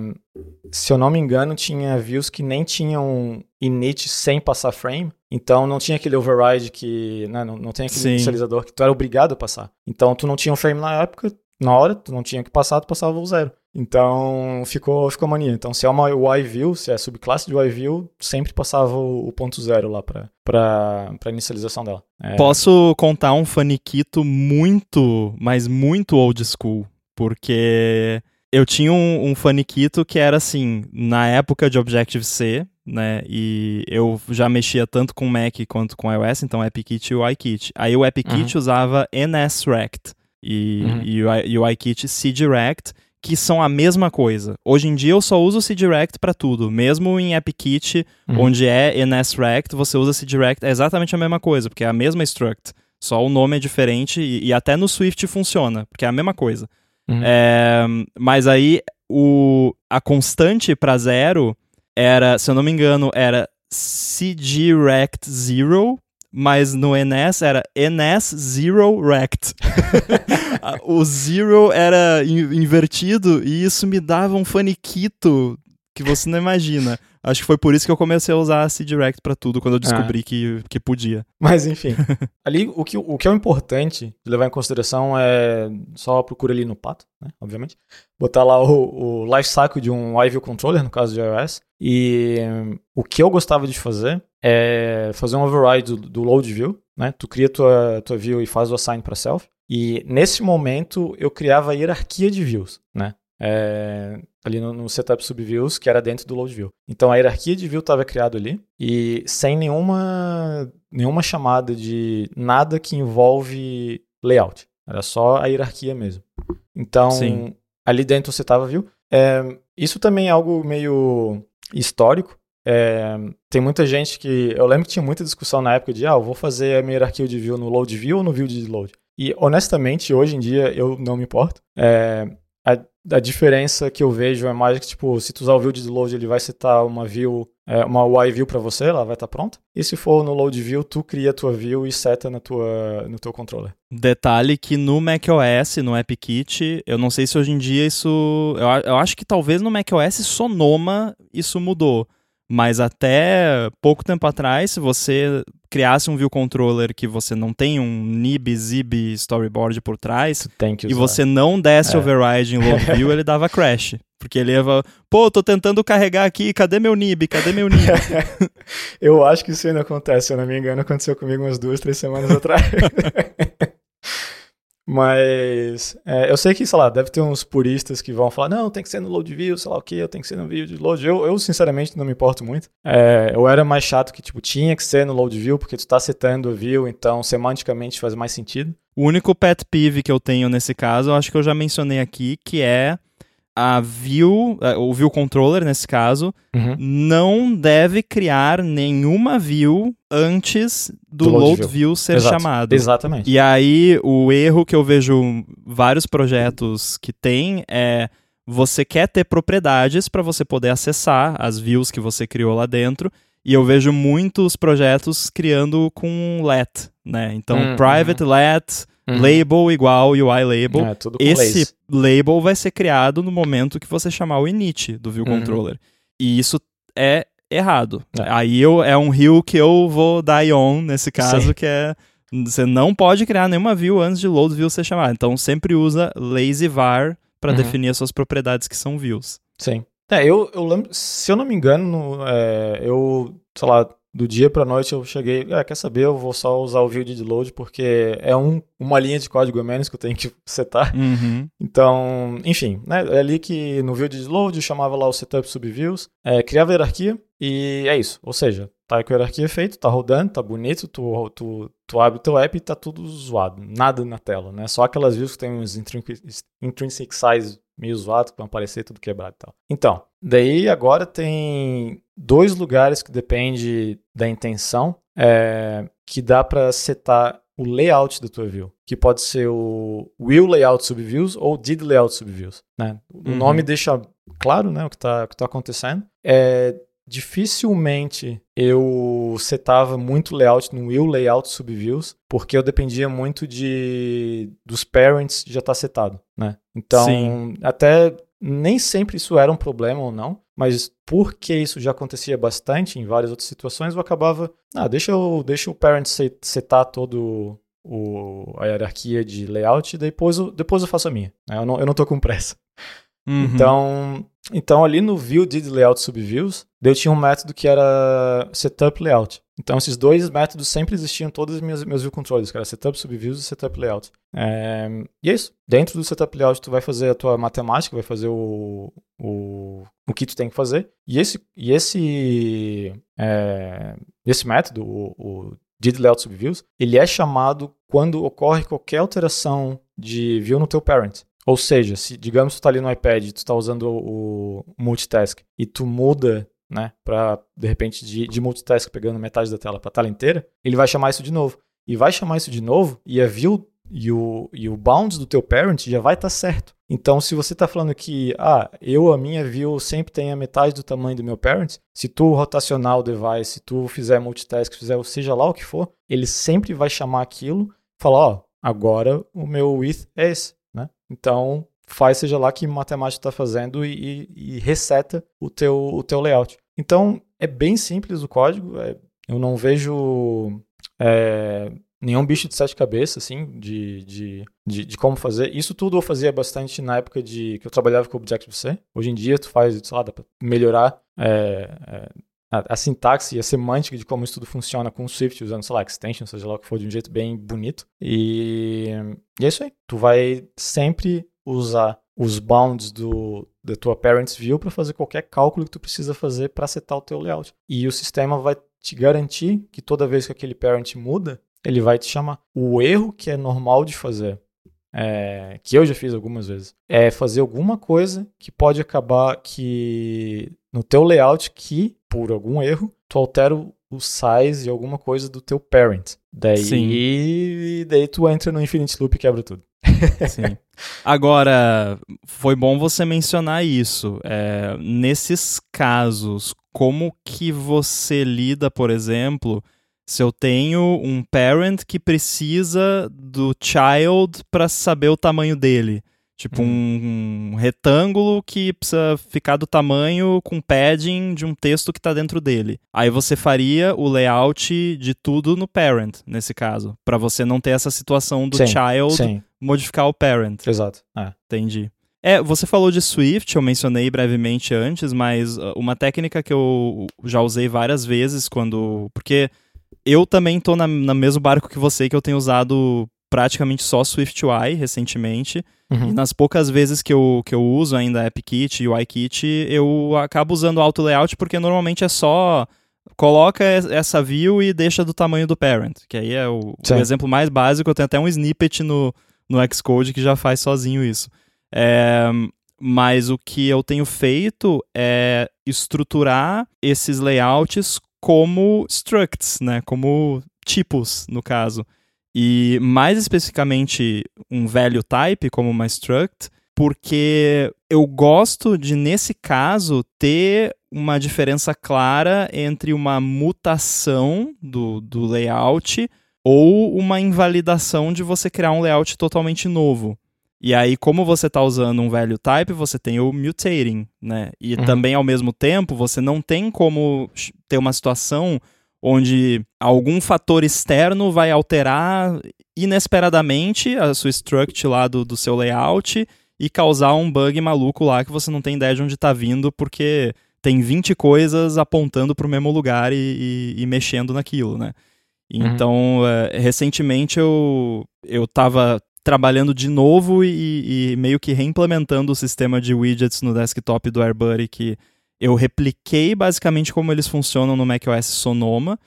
se eu não me engano, tinha views que nem tinham init sem passar frame. Então não tinha aquele override que, né, não, não tem aquele Sim. inicializador que tu era obrigado a passar. Então tu não tinha um frame na época, na hora, tu não tinha que passar, tu passava o zero. Então ficou, ficou mania. Então se é uma UI view, se é subclasse de UI view, sempre passava o, o ponto zero lá para para inicialização dela. É... Posso contar um faniquito muito, mas muito old school, porque eu tinha um, um faniquito que era assim, na época de Objective-C, né? E eu já mexia tanto com Mac quanto com iOS, então AppKit e UIKit. Aí o AppKit uhum. usava NSRect e, uhum. e o UIKit CDirect que são a mesma coisa. Hoje em dia eu só uso o CDirect para tudo. Mesmo em AppKit, uhum. onde é NSRect, você usa CDirect, é exatamente a mesma coisa, porque é a mesma struct. Só o nome é diferente e, e até no Swift funciona, porque é a mesma coisa. Uhum. É, mas aí o, a constante para zero era, se eu não me engano, era CGRect zero, mas no NS era NS zero rect. o zero era invertido e isso me dava um faniquito que você não imagina. Acho que foi por isso que eu comecei a usar a C-Direct pra tudo, quando eu descobri ah. que, que podia. Mas enfim, ali o que, o que é importante de levar em consideração é só procura ali no pato, né, obviamente, botar lá o, o lifecycle de um iView controller, no caso de iOS, e o que eu gostava de fazer é fazer um override do, do load view, né, tu cria tua, tua view e faz o assign para self, e nesse momento eu criava a hierarquia de views, né, é, ali no, no, setup subviews, que era dentro do load view. Então a hierarquia de view estava criado ali e sem nenhuma, nenhuma chamada de nada que envolve layout. Era só a hierarquia mesmo. Então, Sim. ali dentro você estava view. É, isso também é algo meio histórico. É, tem muita gente que. Eu lembro que tinha muita discussão na época de, ah, eu vou fazer a minha hierarquia de view no load view ou no view de load. E honestamente, hoje em dia eu não me importo. É, a, a diferença que eu vejo é mais que, tipo, se tu usar o view de load, ele vai setar uma view, é, uma UI view para você, ela vai estar tá pronta. E se for no load view, tu cria a tua view e seta na tua, no teu controller. Detalhe que no macOS, no AppKit, eu não sei se hoje em dia isso... Eu, eu acho que talvez no macOS Sonoma isso mudou. Mas até pouco tempo atrás, se você criasse um view controller que você não tem um nib, zib, storyboard por trás, e você não desse é. override em load view, ele dava crash. Porque ele ia falar, pô, tô tentando carregar aqui, cadê meu nib? Cadê meu nib? Eu acho que isso ainda acontece, se eu não me engano, aconteceu comigo umas duas, três semanas atrás. Mas é, eu sei que, sei lá, deve ter uns puristas que vão falar, não, tem que ser no load view, sei lá o que, eu tenho que ser no view de load. Eu, eu sinceramente, não me importo muito. É, eu era mais chato que, tipo, tinha que ser no load view, porque tu tá setando view, então semanticamente faz mais sentido. O único pet peeve que eu tenho nesse caso, eu acho que eu já mencionei aqui, que é a view, o view controller nesse caso, uhum. não deve criar nenhuma view antes do, do load, load view. view, ser Exato. chamado. Exatamente. E aí o erro que eu vejo vários projetos que tem é você quer ter propriedades para você poder acessar as views que você criou lá dentro. E eu vejo muitos projetos criando com let, né? Então, uhum. private let, Uhum. Label igual UI label. É, Esse label vai ser criado no momento que você chamar o init do view uhum. controller. E isso é errado. É. Aí eu, é um rio que eu vou dar on nesse caso, Sim. que é você não pode criar nenhuma view antes de load view ser chamado. Então sempre usa lazy var para uhum. definir as suas propriedades que são views. Sim. É, eu, eu lembro, se eu não me engano, é, eu, sei lá, do dia para noite eu cheguei, ah, quer saber, eu vou só usar o view de load porque é um, uma linha de código a menos que eu tenho que setar. Uhum. Então, enfim, né, é ali que no view de load eu chamava lá o setup subviews, é, criava hierarquia e é isso. Ou seja, tá com a hierarquia feito, tá rodando, tá bonito, tu, tu, tu abre o teu app e tá tudo zoado, nada na tela, né? Só aquelas views que tem uns intrinsic size meio zoado, que vão aparecer tudo quebrado e tal. Então, daí agora tem dois lugares que depende da intenção, é, que dá para setar o layout da tua view, que pode ser o will layout subviews ou did layout subviews, né? O uhum. nome deixa claro, né, o que está tá acontecendo. É, dificilmente eu setava muito layout no will layout subviews, porque eu dependia muito de dos parents já estar tá setado, né? Então, Sim. até nem sempre isso era um problema ou não, mas porque isso já acontecia bastante em várias outras situações, eu acabava, ah, deixa eu, deixa o parent setar todo o, a hierarquia de layout e depois eu, depois eu faço a minha. Né? Eu não, eu não tô com pressa. Uhum. Então, então, ali no view did layout subviews, eu tinha um método que era setup layout. Então, esses dois métodos sempre existiam em todos os meus, meus view controllers, que era setup subviews e setup layout. É, e é isso. Dentro do setup layout, tu vai fazer a tua matemática, vai fazer o, o, o que tu tem que fazer. E esse, e esse, é, esse método, o, o did layout subviews, ele é chamado quando ocorre qualquer alteração de view no teu parent. Ou seja, se digamos que tu tá ali no iPad, tu está usando o, multitask e tu muda, né, para de repente de, de multitask pegando metade da tela para tela inteira, ele vai chamar isso de novo. e vai chamar isso de novo, e a view e o, e o bounds do teu parent já vai estar tá certo. Então, se você está falando que, ah, eu, a minha view sempre tem a metade do tamanho do meu parent, se tu rotacionar o device, se tu fizer multitask, fizer seja lá o que for, ele sempre vai chamar aquilo falar, ó, oh, agora o meu width é esse? Então, faz seja lá que matemática está fazendo e, e, e, reseta o teu, o teu layout. Então, é bem simples o código, é, eu não vejo é, nenhum bicho de sete cabeças, assim, de, de, de, de, como fazer. Isso tudo eu fazia bastante na época de que eu trabalhava com Objective-C. Hoje em dia, tu faz, sei lá, dá pra melhorar é, é, a, a, sintaxe e a semântica de como isso tudo funciona com o Swift, usando, sei lá, extension, seja lá o que for, de um jeito bem bonito. E, e é isso aí. Tu vai sempre usar os bounds do, da tua parents view para fazer qualquer cálculo que tu precisa fazer para setar o teu layout. E o sistema vai te garantir que toda vez que aquele parent muda, ele vai te chamar. O erro que é normal de fazer, é, que eu já fiz algumas vezes, é fazer alguma coisa que pode acabar que no teu layout que, por algum erro, tu altera o size de alguma coisa do teu parent. Daí, Sim. daí tu entra no infinite loop e quebra tudo. Sim. Agora, foi bom você mencionar isso. É, nesses casos, como que você lida, por exemplo, se eu tenho um parent que precisa do child para saber o tamanho dele? Tipo hum. um, um, retângulo que precisa ficar do tamanho com padding de um texto que está dentro dele. Aí você faria o layout de tudo no parent, nesse caso. para você não ter essa situação do sim, child sim. modificar o parent. Exato. É. Entendi. É, você falou de Swift, eu mencionei brevemente antes, mas uh, uma técnica que eu já usei várias vezes quando. Porque eu também tô na, no mesmo barco que você, que eu tenho usado praticamente só SwiftUI recentemente. Uhum. E nas poucas vezes que eu, que eu uso ainda AppKit e UIKit, eu acabo usando Auto Layout porque normalmente é só coloca essa view e deixa do tamanho do parent, que aí é o, o exemplo mais básico. Eu tenho até um snippet no, no Xcode que já faz sozinho isso. É, mas o que eu tenho feito é estruturar esses layouts como structs, né? Como tipos, no caso e mais especificamente um value type como uma struct, porque eu gosto de nesse caso ter uma diferença clara entre uma mutação do, do layout ou uma invalidação de você criar um layout totalmente novo. E aí, como você está usando um value type, você tem o mutating, né? E uhum. também, ao mesmo tempo, você não tem como ter uma situação onde algum fator externo vai alterar inesperadamente a sua struct lá do, do seu layout e causar um bug maluco lá que você não tem ideia de onde está vindo, porque tem 20 coisas apontando para o mesmo lugar e, e, e, mexendo naquilo, né? Uhum. Então, uhum. é, recentemente eu, eu tava trabalhando de novo e, e, meio que reimplementando o sistema de widgets no desktop do AirBuddy que eu repliquei basicamente como eles funcionam no macOS Sonoma.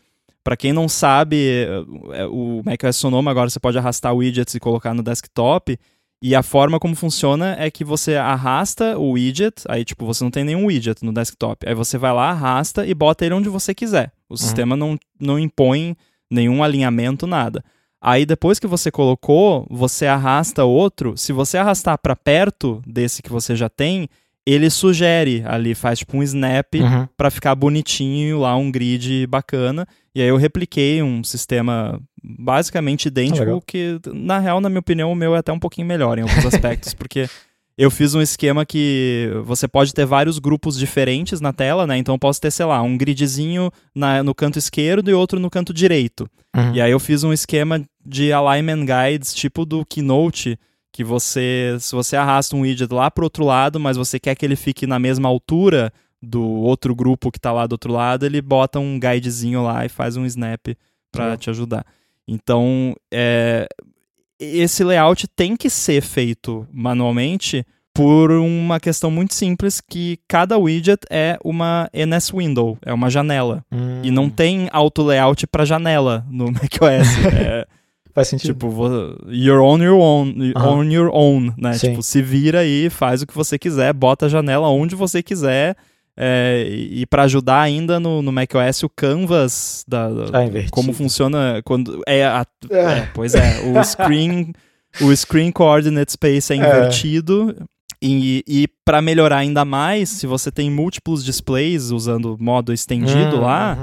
Para quem não sabe, é, o macOS Sonoma agora você pode arrastar widgets e colocar no desktop. E a forma como funciona é que você arrasta o widget, aí tipo, você não tem nenhum widget no desktop. Aí você vai lá, arrasta e bota ele onde você quiser. O uhum. sistema não, não impõe nenhum alinhamento, nada. Aí depois que você colocou, você arrasta outro. Se você arrastar para perto desse que você já tem, ele sugere ali, faz tipo um snap uhum. para ficar bonitinho lá, um grid bacana. E aí eu repliquei um sistema basicamente idêntico, ah, que na real, na minha opinião, o meu é até um pouquinho melhor em alguns aspectos, porque eu fiz um esquema que você pode ter vários grupos diferentes na tela, né? Então eu posso ter, sei lá, um gridzinho na, no canto esquerdo e outro no canto direito. Uhum. E aí eu fiz um esquema de alignment guides, tipo do Keynote, que você, se você arrasta um widget lá para outro lado, mas você quer que ele fique na mesma altura do outro grupo que está lá do outro lado, ele bota um guidezinho lá e faz um snap para te ajudar. Então, é, esse layout tem que ser feito manualmente por uma questão muito simples que cada widget é uma NS window, é uma janela. Hum. E não hum. tem auto layout para janela no macOS. é, Faz sentido. Tipo, you're on your own, on your own, né? Sim. Tipo, se vira aí, faz o que você quiser, bota a janela onde você quiser. É, e para ajudar ainda no, no macOS o canvas da, Ah, como funciona quando é, a- É. é, pois é o screen o screen coordinate space é invertido e, e para melhorar ainda mais se você tem múltiplos displays usando modo estendido Hum, lá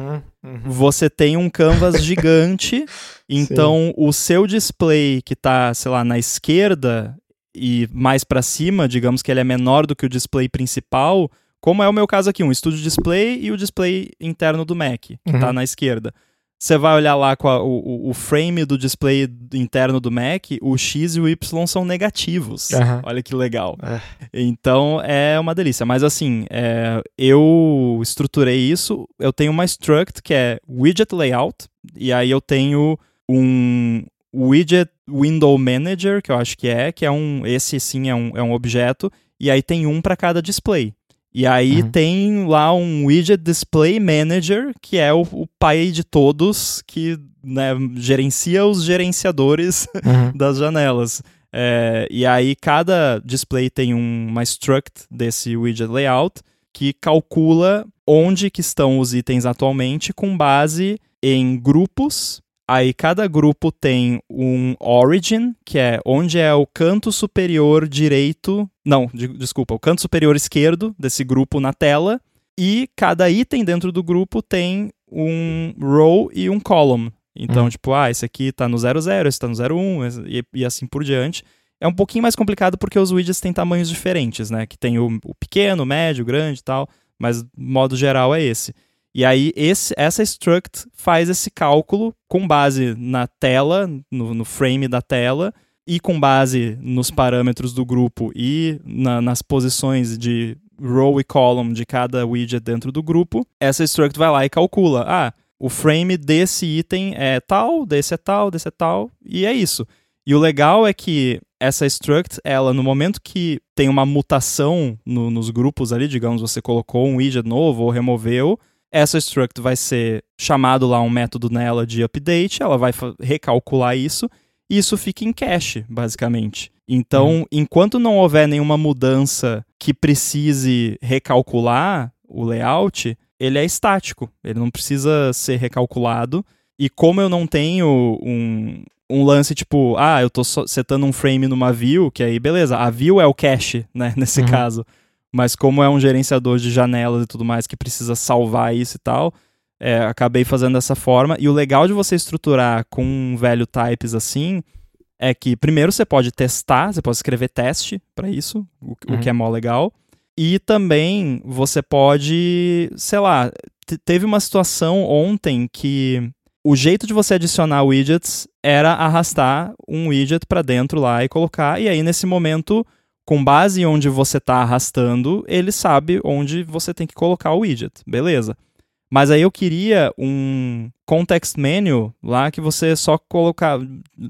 uhum, uhum. você tem um canvas gigante, então o seu display que tá, sei lá, na esquerda e mais para cima, digamos que ele é menor do que o display principal, como é o meu caso aqui, um estúdio display e o display interno do Mac, que tá Uhum. na esquerda. Você vai olhar lá com a- o, o- frame do display interno do Mac, o X e o Y são negativos. Aham. Olha que legal. É. Então é uma delícia. Mas assim, é, eu estruturei isso. Eu tenho uma struct que é widget layout, e aí eu tenho um widget window manager, que eu acho que é, que é um. Esse sim é um, é um objeto, e aí tem um para cada display. E aí Uhum. tem lá um widget display manager, que é o, o pai de todos, que né, gerencia os gerenciadores Uhum. das janelas. É, e aí cada display tem um- uma struct desse widget layout que calcula onde que estão os itens atualmente com base em grupos. Aí cada grupo tem um origin, que é onde é o canto superior direito, não, de- desculpa, o canto superior esquerdo desse grupo na tela, e cada item dentro do grupo tem um row e um column. Então, Uhum. tipo, ah, esse aqui tá no 00, esse tá no 01 esse- e, e assim por diante. É um pouquinho mais complicado porque os widgets têm tamanhos diferentes, né? Que tem o, o pequeno, o médio, o grande e tal, mas modo geral é esse. E aí esse, essa struct faz esse cálculo com base na tela, no, no frame da tela, e com base nos parâmetros do grupo e na- nas posições de row e column de cada widget dentro do grupo, essa struct vai lá e calcula. Ah, o frame desse item é tal, desse é tal, desse é tal, e é isso. E o legal é que essa struct, ela, no momento que tem uma mutação no- nos grupos ali, digamos, você colocou um widget novo ou removeu, essa struct vai ser chamado lá um método nela de update, ela vai recalcular isso, e isso fica em cache, basicamente. Então, enquanto não houver nenhuma mudança que precise recalcular o layout, ele é estático, ele não precisa ser recalculado. E como eu não tenho um, um lance tipo, ah, eu só setando um frame numa view, que aí beleza, a view é o cache, né, nesse Uhum. caso. Mas como é um gerenciador de janelas e tudo mais que precisa salvar isso e tal, é, acabei fazendo dessa forma. E o legal de você estruturar com um value types assim é que primeiro você pode testar, você pode escrever teste para isso, o, o Uhum. que é mó legal. E também você pode, sei lá, te- teve uma situação ontem que o jeito de você adicionar widgets era arrastar um widget para dentro lá e colocar, e aí nesse momento, com base onde você está arrastando, ele sabe onde você tem que colocar o widget, beleza. Mas aí eu queria um context menu lá que você só colocar,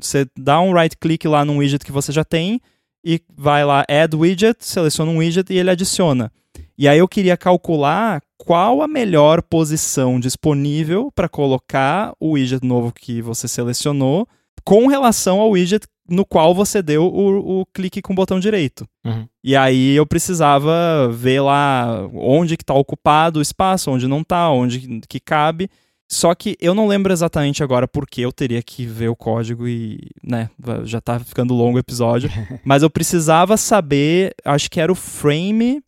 você dá um right click lá num widget que você já tem e vai lá add widget, seleciona um widget e ele adiciona. E aí eu queria calcular qual a melhor posição disponível para colocar o widget novo que você selecionou com relação ao widget no qual você deu o, o clique com o botão direito. Uhum. E aí eu precisava ver lá onde que está ocupado o espaço, onde não está, onde que cabe. Só que eu não lembro exatamente agora porque eu teria que ver o código e, né, já tá ficando longo o episódio. mas eu precisava saber, acho que era o frame.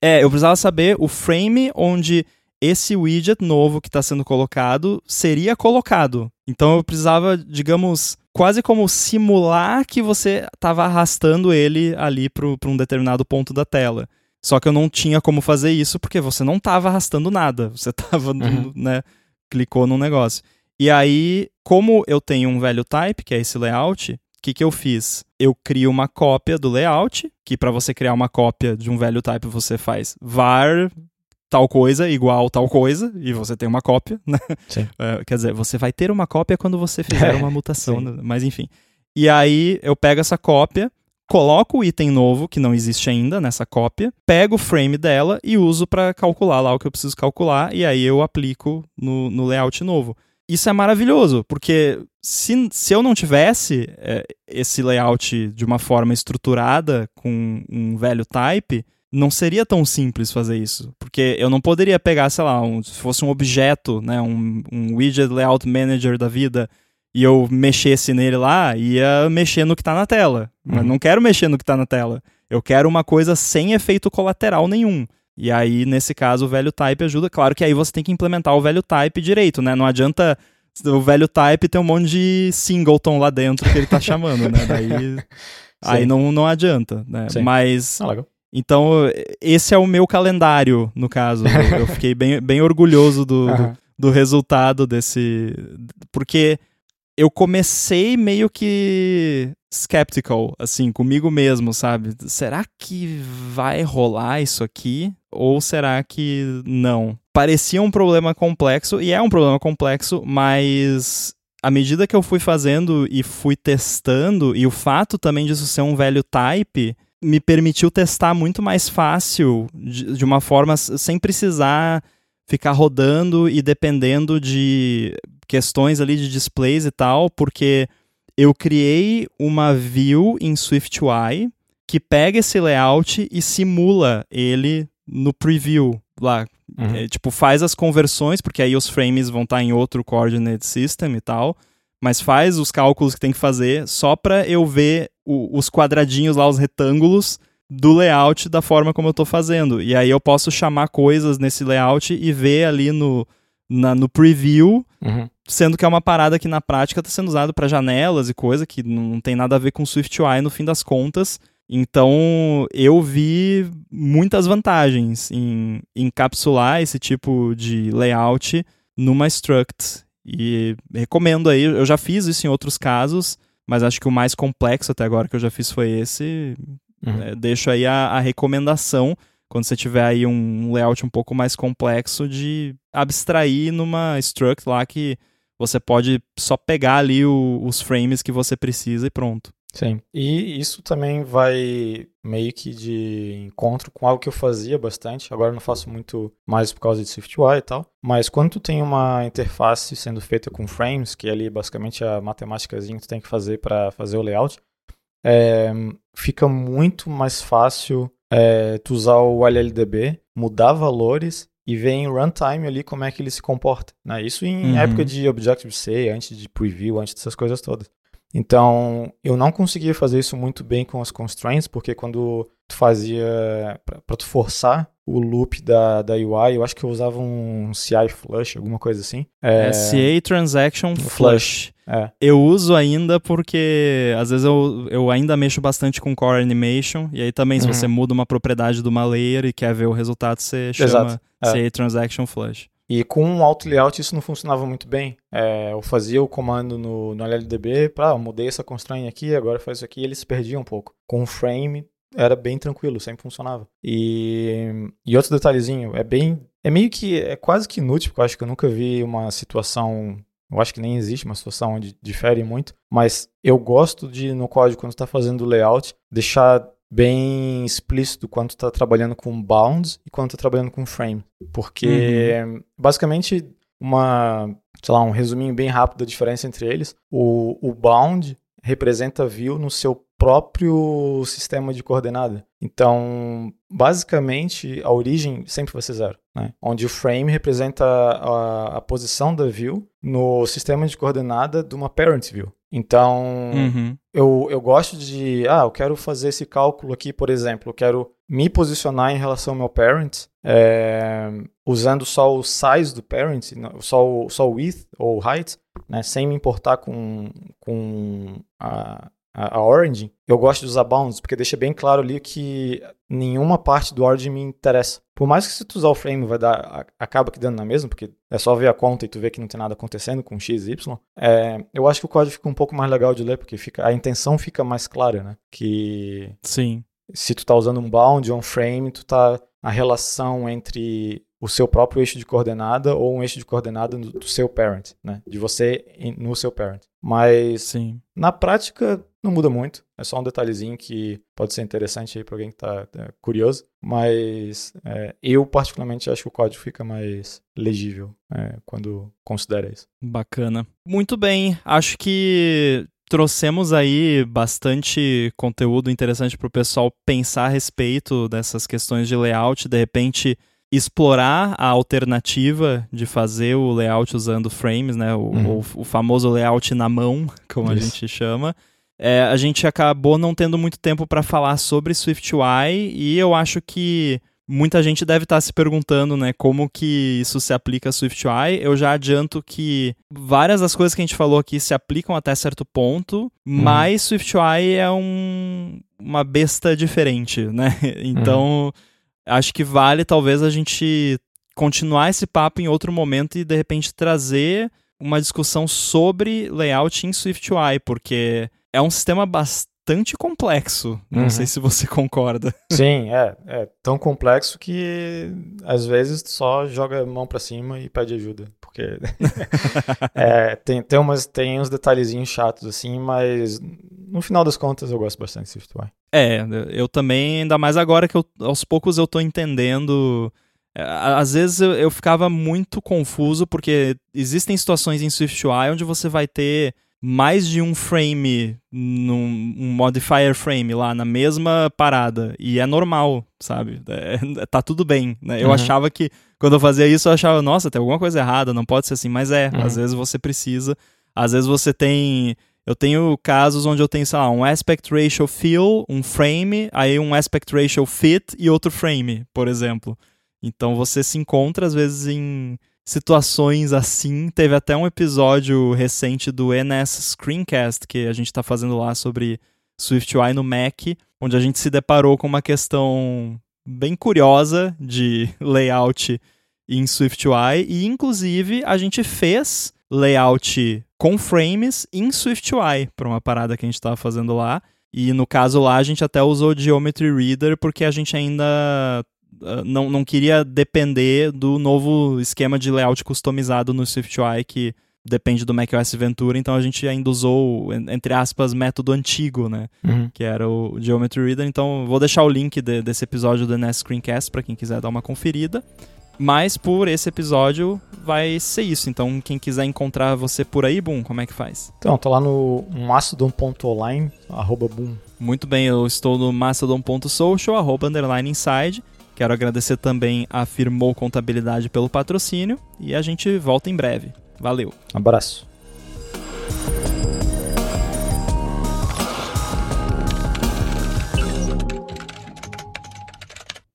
É, eu precisava saber o frame onde esse widget novo que está sendo colocado seria colocado. Então eu precisava, digamos, quase como simular que você estava arrastando ele ali para um determinado ponto da tela. Só que eu não tinha como fazer isso porque você não estava arrastando nada. Você estava, Uhum. né, clicou num negócio. E aí, como eu tenho um value type, que é esse layout, o que, que eu fiz? Eu crio uma cópia do layout, que para você criar uma cópia de um value type você faz var tal coisa igual tal coisa, e você tem uma cópia, né? É, quer dizer, você vai ter uma cópia quando você fizer É, uma mutação, né? mas enfim. E aí eu pego essa cópia, coloco o item novo, que não existe ainda nessa cópia, pego o frame dela e uso para calcular lá o que eu preciso calcular, e aí eu aplico no, no layout novo. Isso é maravilhoso, porque se, se eu não tivesse é, esse layout de uma forma estruturada, com um velho type, não seria tão simples fazer isso. Porque eu não poderia pegar, sei lá, um, se fosse um objeto, né, um, um widget layout manager da vida, e eu mexesse nele lá, ia mexer no que está na tela. Mas uhum. não quero mexer no que está na tela. Eu quero uma coisa sem efeito colateral nenhum. E aí, nesse caso, o velho type ajuda. Claro que aí você tem que implementar o velho type direito, né? Não adianta o velho type ter um monte de singleton lá dentro que ele tá chamando, né? Daí aí não, não adianta, né? Sim. Mas ah, então esse é o meu calendário, no caso. Eu fiquei bem, bem orgulhoso do, uhum. do, do resultado desse porque eu comecei meio que skeptical, assim, comigo mesmo, sabe? Será que vai rolar isso aqui? Ou será que não? Parecia um problema complexo, e é um problema complexo, mas à medida que eu fui fazendo e fui testando, e o fato também disso ser um velho type, me permitiu testar muito mais fácil, de, de uma forma sem precisar ficar rodando e dependendo de questões ali de displays e tal, porque eu criei uma view em SwiftUI que pega esse layout e simula ele no preview lá. Uhum. É, tipo, faz as conversões, porque aí os frames vão estar tá em outro coordinate system e tal, mas faz os cálculos que tem que fazer só para eu ver o, os quadradinhos lá, os retângulos do layout da forma como eu estou fazendo. E aí eu posso chamar coisas nesse layout e ver ali no, na, no preview, uhum. sendo que é uma parada que na prática está sendo usado para janelas e coisa que não tem nada a ver com SwiftUI no fim das contas. Então eu vi muitas vantagens em encapsular esse tipo de layout numa struct. E recomendo aí, eu já fiz isso em outros casos, mas acho que o mais complexo até agora que eu já fiz foi esse. Uhum. É, deixo aí a, a recomendação quando você tiver aí um layout um pouco mais complexo de abstrair numa struct lá que você pode só pegar ali o, os frames que você precisa e pronto. Sim, e isso também vai meio que de encontro com algo que eu fazia bastante, agora não faço muito mais por causa de SwiftUI e tal, mas quando tu tem uma interface sendo feita com frames, que é ali basicamente a matemáticazinha que tu tem que fazer para fazer o layout, é, fica muito mais fácil é, tu usar o LLDB, mudar valores e ver em runtime ali como é que ele se comporta. Né? Isso em uhum. época de Objective-C, antes de preview, antes dessas coisas todas. Então, eu não conseguia fazer isso muito bem com as constraints, porque quando tu fazia, para tu forçar o loop da, da UI, eu acho que eu usava um CI Flush, alguma coisa assim. É, é CA Transaction Flush. É. Eu uso ainda porque às vezes eu, eu ainda mexo bastante com Core Animation, e aí também se uhum. você muda uma propriedade de uma layer e quer ver o resultado, você chama Exato. CA é. Transaction Flush. E com o auto layout isso não funcionava muito bem. É, eu fazia o comando no, no LLDB, para ah, mudei essa constraint aqui, agora faz isso aqui, e ele se perdia um pouco. Com o frame era bem tranquilo, sempre funcionava. E, e outro detalhezinho, é bem. É meio que. É quase que inútil, porque eu acho que eu nunca vi uma situação. Eu acho que nem existe uma situação onde difere muito, mas eu gosto de, no código, quando está fazendo o layout, deixar bem explícito quando está trabalhando com bounds e quando está trabalhando com frame. Porque, uhum. basicamente, uma, sei lá, um resuminho bem rápido da diferença entre eles. O, o bound representa view no seu próprio sistema de coordenada. Então, basicamente, a origem sempre vai ser zero, né? onde o frame representa a, a, posição da view no sistema de coordenada de uma parent view. Então, uhum. eu, eu gosto de, ah, eu quero fazer esse cálculo aqui, por exemplo, eu quero me posicionar em relação ao meu parent, é, usando só o size do parent, só o, só o width ou height, né, sem me importar com, com a, a, origin, eu gosto de usar bounds, porque deixa bem claro ali que nenhuma parte do origin me interessa. Por mais que se tu usar o frame vai dar, acaba que dando na mesma, porque é só ver a conta e tu vê que não tem nada acontecendo com x e y, é, eu acho que o código fica um pouco mais legal de ler, porque fica, a intenção fica mais clara, né? Que Sim. se tu tá usando um bound ou um frame, tu tá a relação entre o seu próprio eixo de coordenada ou um eixo de coordenada do, do seu parent, né? De você no seu parent. Mas Sim. na prática não muda muito, é só um detalhezinho que pode ser interessante aí para alguém que está é, curioso, mas é, eu particularmente acho que o código fica mais legível é, quando considera isso. Bacana. Muito bem, acho que trouxemos aí bastante conteúdo interessante para o pessoal pensar a respeito dessas questões de layout, de repente explorar a alternativa de fazer o layout usando frames, né? O, uhum. o, o famoso layout na mão, como Isso. a gente chama. É, a gente acabou não tendo muito tempo para falar sobre SwiftUI e eu acho que muita gente deve estar tá se perguntando, né, como que isso se aplica a SwiftUI. Eu já adianto que várias das coisas que a gente falou aqui se aplicam até certo ponto, uhum. mas SwiftUI é um, uma besta diferente, né? Então, uhum. acho que vale talvez a gente continuar esse papo em outro momento e de repente trazer uma discussão sobre layout em SwiftUI, porque é um sistema bastante complexo. Não uhum. sei se você concorda. Sim, é, é tão complexo que às vezes só joga a mão para cima e pede ajuda, porque é, tem, tem, umas, tem uns detalhezinhos chatos assim, mas no final das contas eu gosto bastante de SwiftUI. É, eu também, ainda mais agora que eu, aos poucos eu tô entendendo é, às vezes eu, eu, ficava muito confuso porque existem situações em SwiftUI onde você vai ter mais de um frame num um modifier frame lá na mesma parada e é normal, sabe? É, tá tudo bem, né? Eu uhum. achava que quando eu fazia isso eu achava, nossa, tem alguma coisa errada, não pode ser assim, mas é, uhum. às vezes você precisa, às vezes você tem eu tenho casos onde eu tenho, sei lá, um aspect ratio fill, um frame, aí um aspect ratio fit e outro frame, por exemplo. Então você se encontra às vezes em situações assim. Teve até um episódio recente do NS Screencast que a gente está fazendo lá sobre SwiftUI no Mac, onde a gente se deparou com uma questão bem curiosa de layout em SwiftUI e inclusive a gente fez layout com frames em SwiftUI para uma parada que a gente estava fazendo lá. E no caso lá a gente até usou Geometry Reader porque a gente ainda não, não queria depender do novo esquema de layout customizado no SwiftUI que depende do macOS Ventura, então a gente ainda usou, entre aspas, método antigo, né? Uhum. Que era o Geometry Reader. Então vou deixar o link de, desse episódio do NS Screencast para quem quiser dar uma conferida. Mas por esse episódio vai ser isso. Então, quem quiser encontrar você por aí, Boom, como é que faz? Então, tô lá no mastodon.online, arroba Boom. Muito bem, eu estou no mastodon.social, arroba underline inside. Quero agradecer também a Firmou Contabilidade pelo patrocínio e a gente volta em breve. Valeu. Abraço.